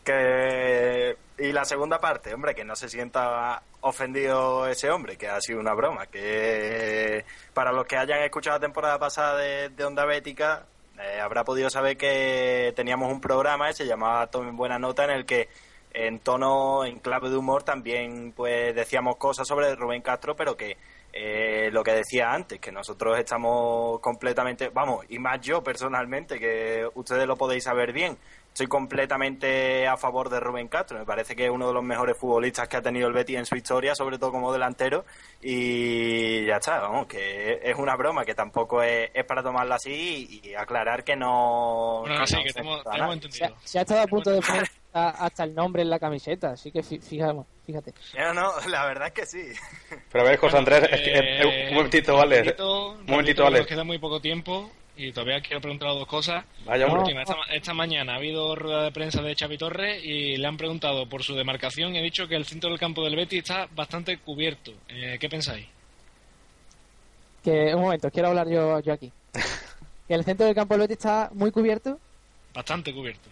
Que... Y la segunda parte, hombre, que no se sienta ofendido ese hombre, que ha sido una broma. Que para los que hayan escuchado la temporada pasada de, Onda Bética, eh, habrá podido saber que teníamos un programa que se llamaba Tomen Buena Nota, en el que en tono, en clave de humor, también pues decíamos cosas sobre Rubén Castro, pero que eh, lo que decía antes, que nosotros estamos completamente, vamos, y más yo personalmente, que ustedes lo podéis saber bien, estoy completamente a favor de Rubén Castro. Me parece que es uno de los mejores futbolistas que ha tenido el Betis en su historia, sobre todo como delantero. Y ya está, vamos, que es una broma, que tampoco es, para tomarla así y, aclarar que no. sí, que hemos, entendido. Se, ha estado a punto de poner hasta el nombre en la camiseta, así que fíjate. fíjate. No, no, la verdad es que sí. Pero a ver, José Andrés, es que, eh, un momentito, vale. Un momentito, vale. Nos queda muy poco tiempo y todavía quiero preguntar dos cosas. Vaya, esta, mañana ha habido rueda de prensa de Xavi Torres y le han preguntado por su demarcación y ha dicho que el centro del campo del Betis está bastante cubierto. Eh, ¿Qué pensáis? Que, un momento, quiero hablar yo, yo aquí. que el centro del campo del Betis está muy cubierto. Bastante cubierto.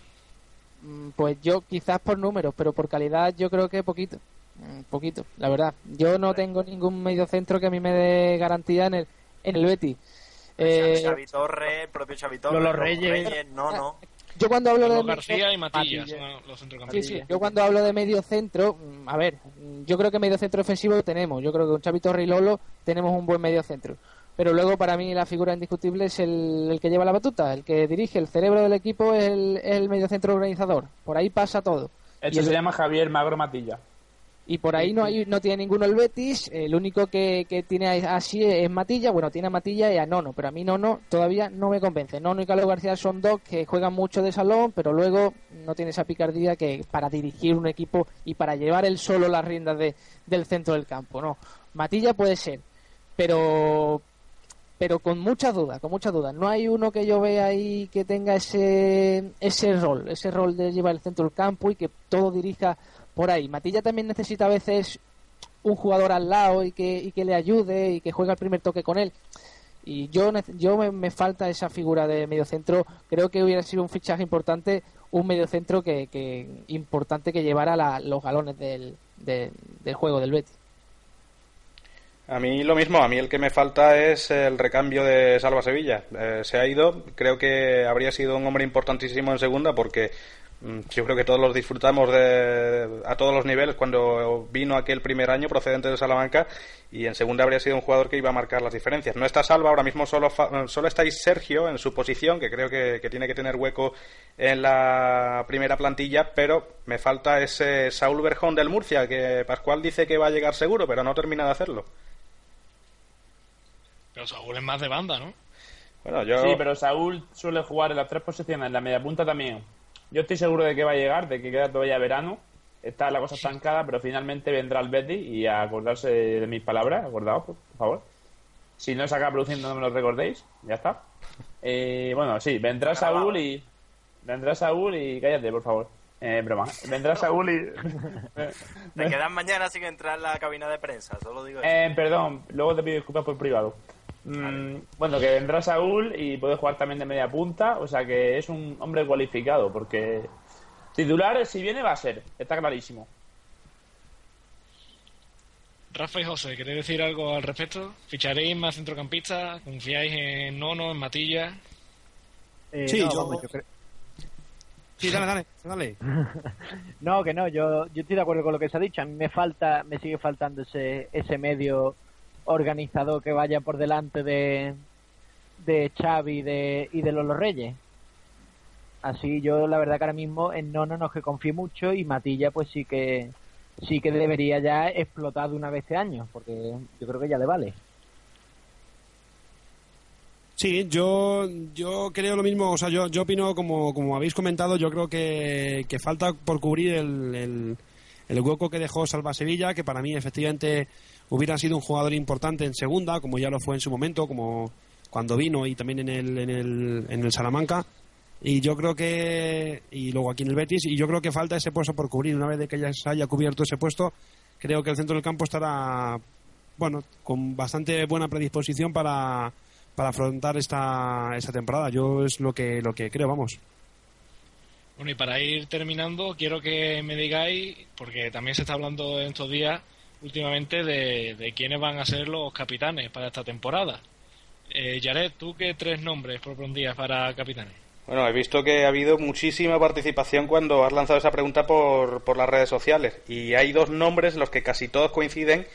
Mm, pues yo quizás por números, pero por calidad yo creo que poquito. Mm, poquito, la verdad. Yo no tengo ningún medio centro que a mí me dé garantía en el, en el Betis. Eh, Xavi Torres, el propio Xavi Torres, los Reyes. no, no. Yo cuando hablo de García y Matías, los sí, sí. Yo cuando hablo de medio centro, mm, a ver, yo creo que medio centro ofensivo tenemos. Yo creo que con Xavi Torres y Lolo tenemos un buen medio centro. Pero luego para mí la figura indiscutible es el, que lleva la batuta, el que dirige, el cerebro del equipo es el, el medio centro organizador. Por ahí pasa todo. Eso se llama Javier Magro Matilla. y por ahí no hay no tiene ninguno el Betis el único que, que tiene así es Matilla bueno tiene a Matilla y a Nono pero a mí Nono todavía no me convence Nono y Carlos García son dos que juegan mucho de salón pero luego no tiene esa picardía que para dirigir un equipo y para llevar él solo las riendas de, del centro del campo no Matilla puede ser pero pero con muchas dudas, con muchas dudas. No hay uno que yo vea ahí que tenga ese ese rol, ese rol de llevar el centro del campo y que todo dirija por ahí. Matilla también necesita a veces un jugador al lado y que, y que le ayude y que juegue el primer toque con él. Y yo, yo me, falta esa figura de mediocentro. Creo que hubiera sido un fichaje importante, un mediocentro que, que importante que llevara los galones del, del juego del Betis. A mí lo mismo, a mí el que me falta es el recambio de Salva Sevilla. Eh, se ha ido, creo que habría sido un hombre importantísimo en segunda porque Mm, yo creo que todos los disfrutamos de, a todos los niveles cuando vino aquel primer año procedente de Salamanca y en segunda habría sido un jugador que iba a marcar las diferencias. No está Salva, ahora mismo solo, solo estáis Sergio en su posición, que creo que, tiene que tener hueco en la primera plantilla, pero me falta ese Saúl Berjón del Murcia, que Pascual dice que va a llegar seguro, pero no termina de hacerlo. Pero Saúl es más de banda, ¿no? Bueno, yo... Sí, pero Saúl suele jugar en las tres posiciones, en la media punta también. Yo estoy seguro de que va a llegar, de que queda todavía verano. Está la cosa estancada, pero finalmente vendrá el Betty y a acordarse de mis palabras, acordaos, por favor. Si no se acaba produciendo, no me lo recordéis. Ya está. Eh, bueno, sí, vendrá Saúl y. Vendrá Saúl y. Cállate, por favor. Eh, broma. Vendrá Saúl y. Te quedas mañana sin entrar en la cabina de prensa, solo digo Eh, perdón, luego te pido disculpas por privado. Mm, bueno, que vendrá Saúl y puede jugar también de media punta, o sea que es un hombre cualificado, porque titular, si viene, va a ser, está clarísimo. Rafa y José, ¿queréis decir algo al respecto? ¿Ficharéis más centrocampistas? ¿Confiáis en Nono, en Matilla? Eh, sí, yo... Sí, dale, dale, dale. no, que no, yo, yo estoy de acuerdo con lo que se ha dicho. A mí me falta, me sigue faltando ese, ese medio organizador que vaya por delante de, de Xavi de, y de Lolo Reyes. Así yo la verdad que ahora mismo en Nono no que confío mucho y Matilla pues sí que sí que debería ya explotar de una vez este año, porque yo creo que ya le vale. Sí, yo, yo creo lo mismo, o sea, yo, yo opino como, como habéis comentado, yo creo que, que falta por cubrir el, el, el hueco que dejó Salva Sevilla, que para mí efectivamente hubiera sido un jugador importante en segunda, como ya lo fue en su momento, como cuando vino y también en el, en el, en el Salamanca. Y yo creo que, y luego aquí en el Betis, y yo creo que falta ese puesto por cubrir. Una vez de que ya se haya cubierto ese puesto, creo que el centro del campo estará, bueno, con bastante buena predisposición para, para afrontar esta, esta temporada. Yo es lo que, lo que creo, vamos. Bueno, y para ir terminando, quiero que me digáis, porque también se está hablando en estos días, últimamente de, quiénes van a ser los capitanes para esta temporada. Eh, Jared, ¿tú qué tres nombres propondrías para capitanes? Bueno, he visto que ha habido muchísima participación cuando has lanzado esa pregunta por, por las redes sociales y hay dos nombres los que casi todos coinciden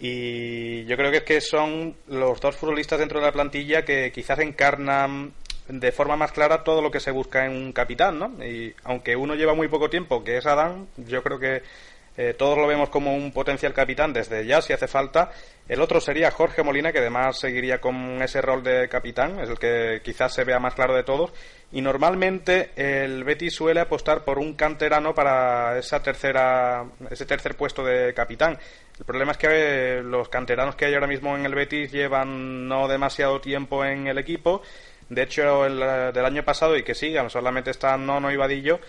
y yo creo que es que son los dos futbolistas dentro de la plantilla que quizás encarnan de forma más clara todo lo que se busca en un capitán, ¿no? Y aunque uno lleva muy poco tiempo, que es Adán, yo creo que eh, todos lo vemos como un potencial capitán desde ya, si hace falta. El otro sería Jorge Molina, que además seguiría con ese rol de capitán, es el que quizás se vea más claro de todos. Y normalmente el Betis suele apostar por un canterano para esa tercera, ese tercer puesto de capitán. El problema es que eh, los canteranos que hay ahora mismo en el Betis llevan no demasiado tiempo en el equipo. De hecho, el eh, del año pasado y que sigan, solamente están Nono y Vadillo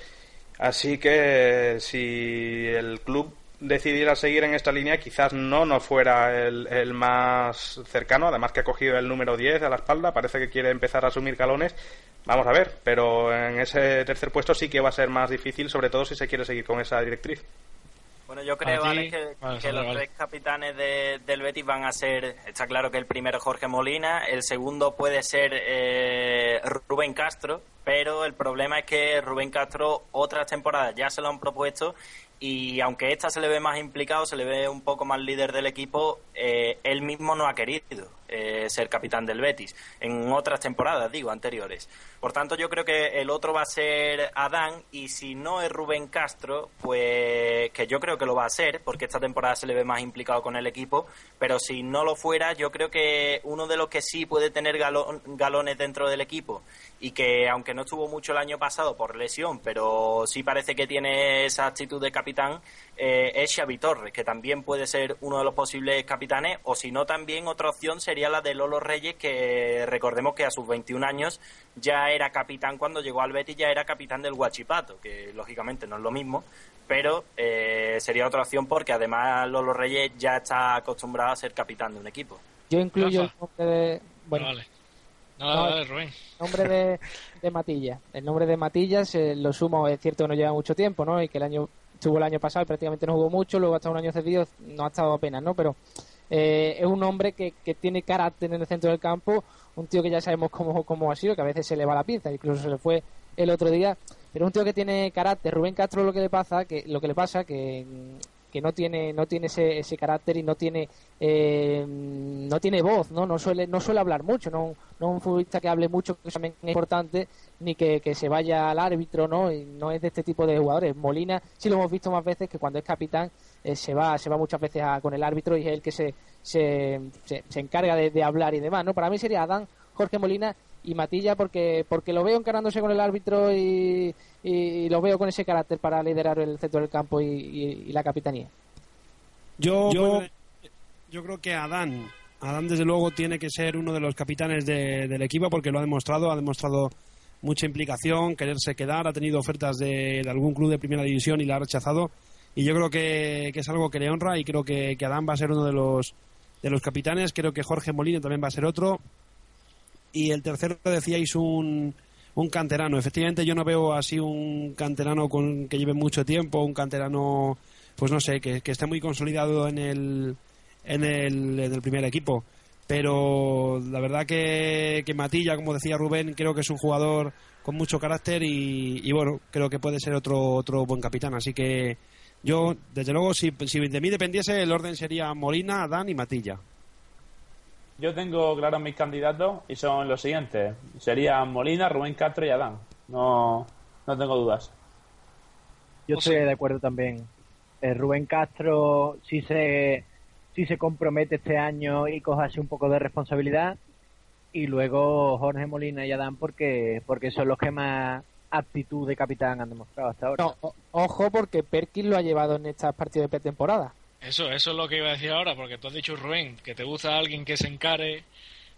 Así que si el club decidiera seguir en esta línea, quizás no no fuera el, más cercano, además que ha cogido el número 10 a la espalda, parece que quiere empezar a asumir calones. Vamos a ver, pero en ese tercer puesto sí que va a ser más difícil, sobre todo si se quiere seguir con esa directriz. Bueno, yo creo, que, los tres capitanes del Betis van a ser, está claro que el primero Jorge Molina, el segundo puede ser eh, Rubén Castro, pero el problema es que Rubén Castro otras temporadas ya se lo han propuesto y aunque esta se le ve más implicado, se le ve un poco más líder del equipo, eh, él mismo no ha querido eh, ser capitán del Betis en otras temporadas, digo, anteriores. Por tanto, yo creo que el otro va a ser Adán y si no es Rubén Castro, pues que yo creo que lo va a ser porque esta temporada se le ve más implicado con el equipo, pero si no lo fuera, yo creo que uno de los que sí puede tener galones dentro del equipo y que aunque no estuvo mucho el año pasado por lesión, pero sí parece que tiene esa actitud de capitán, eh, es Xavi Torres, que también puede ser uno de los posibles capitanes, o si no también otra opción sería la de Lolo Reyes, que recordemos que a sus 21 años ya era capitán cuando llegó al Betis, ya era capitán del Huachipato, que lógicamente no es lo mismo, pero eh, sería otra opción porque además Lolo Reyes ya está acostumbrado a ser capitán de un equipo. Yo incluyo el nombre de. Bueno, Vale. No, Rubén. el nombre de, de Matilla. El nombre de Matillas eh, lo sumo, es cierto que no lleva mucho tiempo, ¿no? Y que el año estuvo el año pasado y prácticamente no jugó mucho, luego hasta un año cedido no ha estado apenas, ¿no? Pero eh, es un hombre que, que tiene carácter en el centro del campo, un tío que ya sabemos cómo, cómo ha sido, que a veces se le va la pinza, incluso se le fue el otro día, pero un tío que tiene carácter. Rubén Castro lo que le pasa, que lo que le pasa que que no tiene no tiene ese, ese carácter y no tiene eh, no tiene voz no no suele no suele hablar mucho no no un futbolista que hable mucho que también es importante ni que, que se vaya al árbitro no y no es de este tipo de jugadores. Molina sí lo hemos visto más veces que cuando es capitán eh, se va se va muchas veces a- con el árbitro y es el que se se, se, encarga de, de hablar y demás no para mí sería Adán Jorge Molina y Matilla porque porque lo veo encarándose con el árbitro y, y lo veo con ese carácter para liderar el centro del campo y, y- y la capitanía. Yo, yo, yo creo que Adán, Adán desde luego tiene que ser uno de los capitanes de- del equipo porque lo ha demostrado, ha demostrado mucha implicación, quererse quedar, ha tenido ofertas de, de algún club de primera división y la ha rechazado. Y yo creo que, que es algo que le honra y creo que, que Adán va a ser uno de los de los capitanes, creo que Jorge Molina también va a ser otro y el tercero decíais un, un canterano. Efectivamente, yo no veo así un canterano con, que lleve mucho tiempo, un canterano, pues no sé, que, esté muy consolidado en el, en el, en el primer equipo. Pero la verdad que, que Matilla, como decía Rubén, creo que es un jugador con mucho carácter y, y bueno, creo que puede ser otro, otro buen capitán. Así que yo, desde luego, si, si de mí dependiese, el orden sería Molina, Adán y Matilla. Yo tengo claros mis candidatos y son los siguientes. Serían Molina, Rubén Castro y Adán. No, no tengo dudas. Yo estoy de acuerdo también. Eh, Rubén Castro sí se, sí se compromete este año y coge así un poco de responsabilidad. Y luego Jorge Molina y Adán porque, porque son los que más aptitud de capitán han demostrado hasta ahora. No, o- ojo porque Perkins lo ha llevado en estas partidos de pretemporada. Eso, eso es lo que iba a decir ahora, porque tú has dicho, Rubén, que te gusta alguien que se encare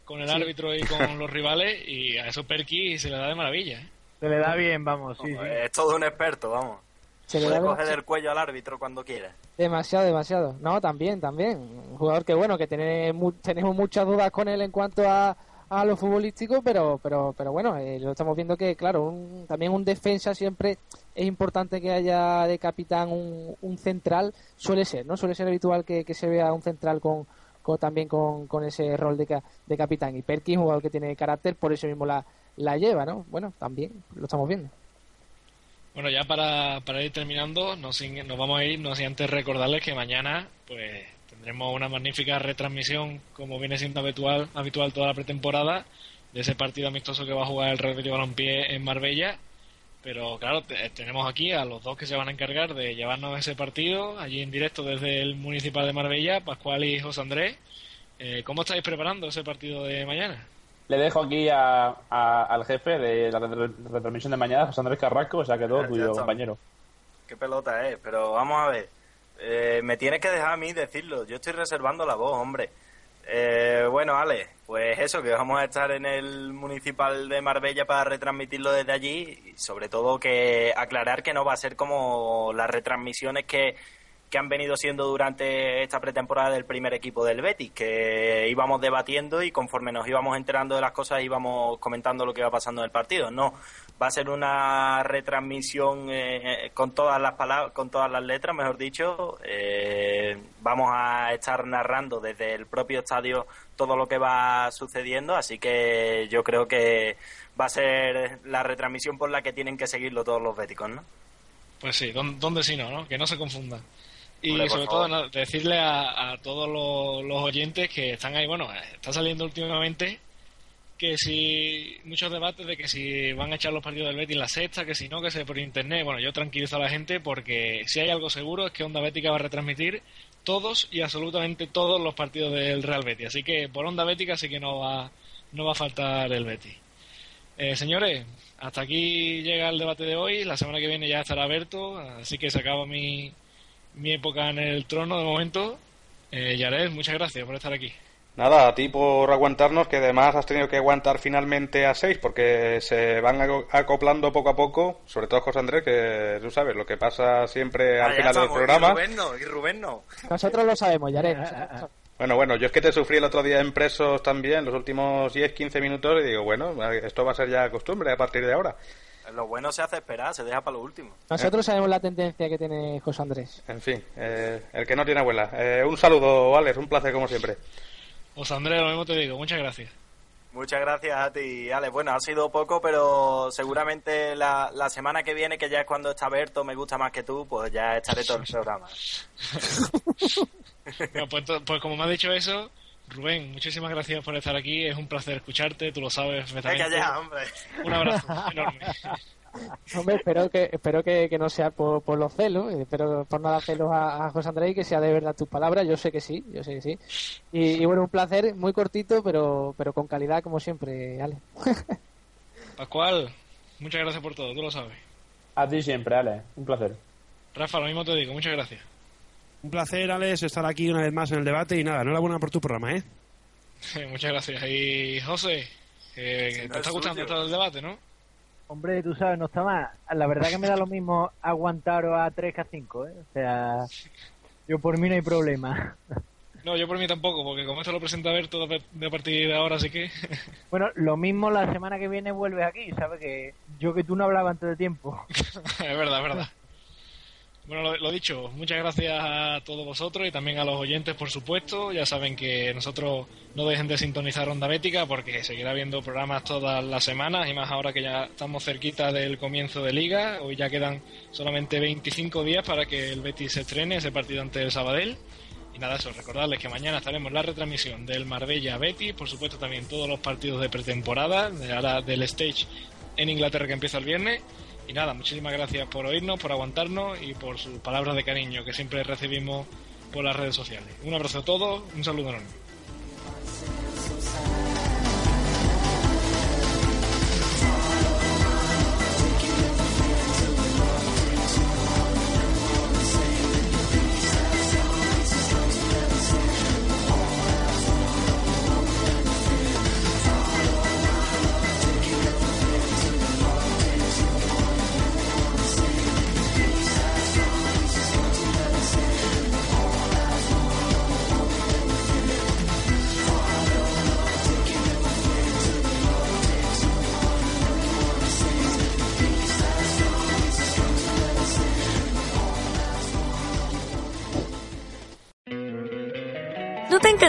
con el Sí. árbitro y con los rivales, y a eso Perky se le da de maravilla. ¿eh? Se le da bien, vamos, sí, sí. Es todo un experto, vamos. Se le Puede da coger del cuello al árbitro cuando quiera. demasiado, demasiado. No, también, también. Un jugador que bueno, que tiene mu- tenemos muchas dudas con él en cuanto a, a lo futbolístico, pero pero pero bueno, eh, lo estamos viendo que claro, un- también un defensa siempre es importante que haya de capitán un, un central, suele ser, ¿no? Suele ser habitual que, que se vea un central con, con- también con, con ese rol de, de capitán y Perkins, jugador que tiene carácter, por eso mismo la, la lleva, ¿no? Bueno, también lo estamos viendo. Bueno, ya para, para ir terminando, nos, nos vamos a ir, no sin antes recordarles que mañana pues tendremos una magnífica retransmisión, como viene siendo habitual, habitual toda la pretemporada, de ese partido amistoso que va a jugar el Real Betis Balompié en Marbella. Pero claro, te- tenemos aquí a los dos que se van a encargar de llevarnos ese partido, allí en directo desde el Municipal de Marbella, Pascual y José Andrés. Eh, ¿Cómo estáis preparando ese partido de mañana? Le dejo aquí a, a- al jefe de la re- retransmisión de mañana, José Andrés Carrasco, o sea que todo tuyo, compañero. Qué pelota es, pero vamos a ver. Eh, me tienes que dejar a mí decirlo. Yo estoy reservando la voz, hombre. Eh, bueno, Ale, pues eso, que vamos a estar en el municipal de Marbella para retransmitirlo desde allí y sobre todo que aclarar que no va a ser como las retransmisiones que, que han venido siendo durante esta pretemporada del primer equipo del Betis, que íbamos debatiendo y conforme nos íbamos enterando de las cosas íbamos comentando lo que iba pasando en el partido. No, va a ser una retransmisión eh, con todas las palabras, con todas las letras, mejor dicho. Eh, vamos a estar narrando desde el propio estadio todo lo que va sucediendo, así que yo creo que va a ser la retransmisión por la que tienen que seguirlo todos los béticos, ¿no? Pues sí, ¿dó- ¿dónde si no, no? Que no se confundan. Y sobre favor. todo decirle a, a todos los, los oyentes que están ahí, bueno, está saliendo últimamente que si muchos debates de que si van a echar los partidos del Betis en la sexta, que si no, que se por internet. Bueno, yo tranquilizo a la gente porque si hay algo seguro es que Onda Bética va a retransmitir todos y absolutamente todos los partidos del Real Betis. Así que por Onda Bética sí que no va, no va a faltar el Betis. Eh, señores, hasta aquí llega el debate de hoy. La semana que viene ya estará abierto, así que se acaba mi, mi época en el trono de momento. Eh, Yared, muchas gracias por estar aquí. Nada, a ti por aguantarnos, que además has tenido que aguantar finalmente a seis, porque se van aco- acoplando poco a poco, sobre todo José Andrés, que tú sabes, lo que pasa siempre al final del programa. Y Rubén no, y Rubén no. Nosotros lo sabemos, Yaret. Bueno, bueno, yo es que te sufrí el otro día en presos también, los últimos 10-15 minutos, y digo, bueno, esto va a ser ya costumbre a partir de ahora. Lo bueno se hace esperar, se deja para lo último. Nosotros sabemos la tendencia que tiene José Andrés. En fin, eh, el que no tiene abuela. Eh, un saludo, Alex, un placer como siempre. José Andrés, lo mismo te digo, muchas gracias. Muchas gracias a ti, Alex. Bueno, ha sido poco, pero seguramente la, la semana que viene, que ya es cuando está Berto, me gusta más que tú, pues ya estaré todo el programa. Pues, pues como me has dicho eso, Rubén, muchísimas gracias por estar aquí. Es un placer escucharte, tú lo sabes perfectamente. Venga ya, hombre. Un abrazo enorme. Hombre, espero que espero que, que no sea por, por los celos, eh, espero por no dar celos a, a José Andrés y que sea de verdad tus palabras. Yo sé que sí, yo sé que sí. Y, y bueno, un placer, muy cortito, pero pero con calidad como siempre, Ale. Pascual, muchas gracias por todo, tú lo sabes. A ti siempre, Ale. Un placer. Rafa, lo mismo te digo, muchas gracias. Un placer, Alex, estar aquí una vez más en el debate y nada, enhorabuena por tu programa, ¿eh? muchas gracias. Y José, no te está es gustando todo el debate, ¿no? Hombre, tú sabes, no está mal. La verdad que me da lo mismo aguantaros a 3 que a 5, ¿eh? O sea, yo por mí no hay problema. No, yo por mí tampoco, porque como esto lo presenta Berto de a partir de ahora, así que... Bueno, lo mismo la semana que viene vuelves aquí, ¿sabes? Que yo que tú no hablaba antes de tiempo. es verdad, es verdad. Bueno, lo, lo dicho, muchas gracias a todos vosotros y también a los oyentes, por supuesto. Ya saben que nosotros no dejen de sintonizar Onda Bética porque seguirá viendo programas todas las semanas y más ahora que ya estamos cerquita del comienzo de Liga. Hoy ya quedan solamente 25 días para que el Betis se estrene ese partido ante el Sabadell. Y nada, eso, recordarles que mañana estaremos la retransmisión del Marbella Betis, por supuesto también todos los partidos de pretemporada, de ahora del stage en Inglaterra que empieza el viernes. Y nada, muchísimas gracias por oírnos, por aguantarnos y por sus palabras de cariño que siempre recibimos por las redes sociales. Un abrazo a todos, un saludo enorme.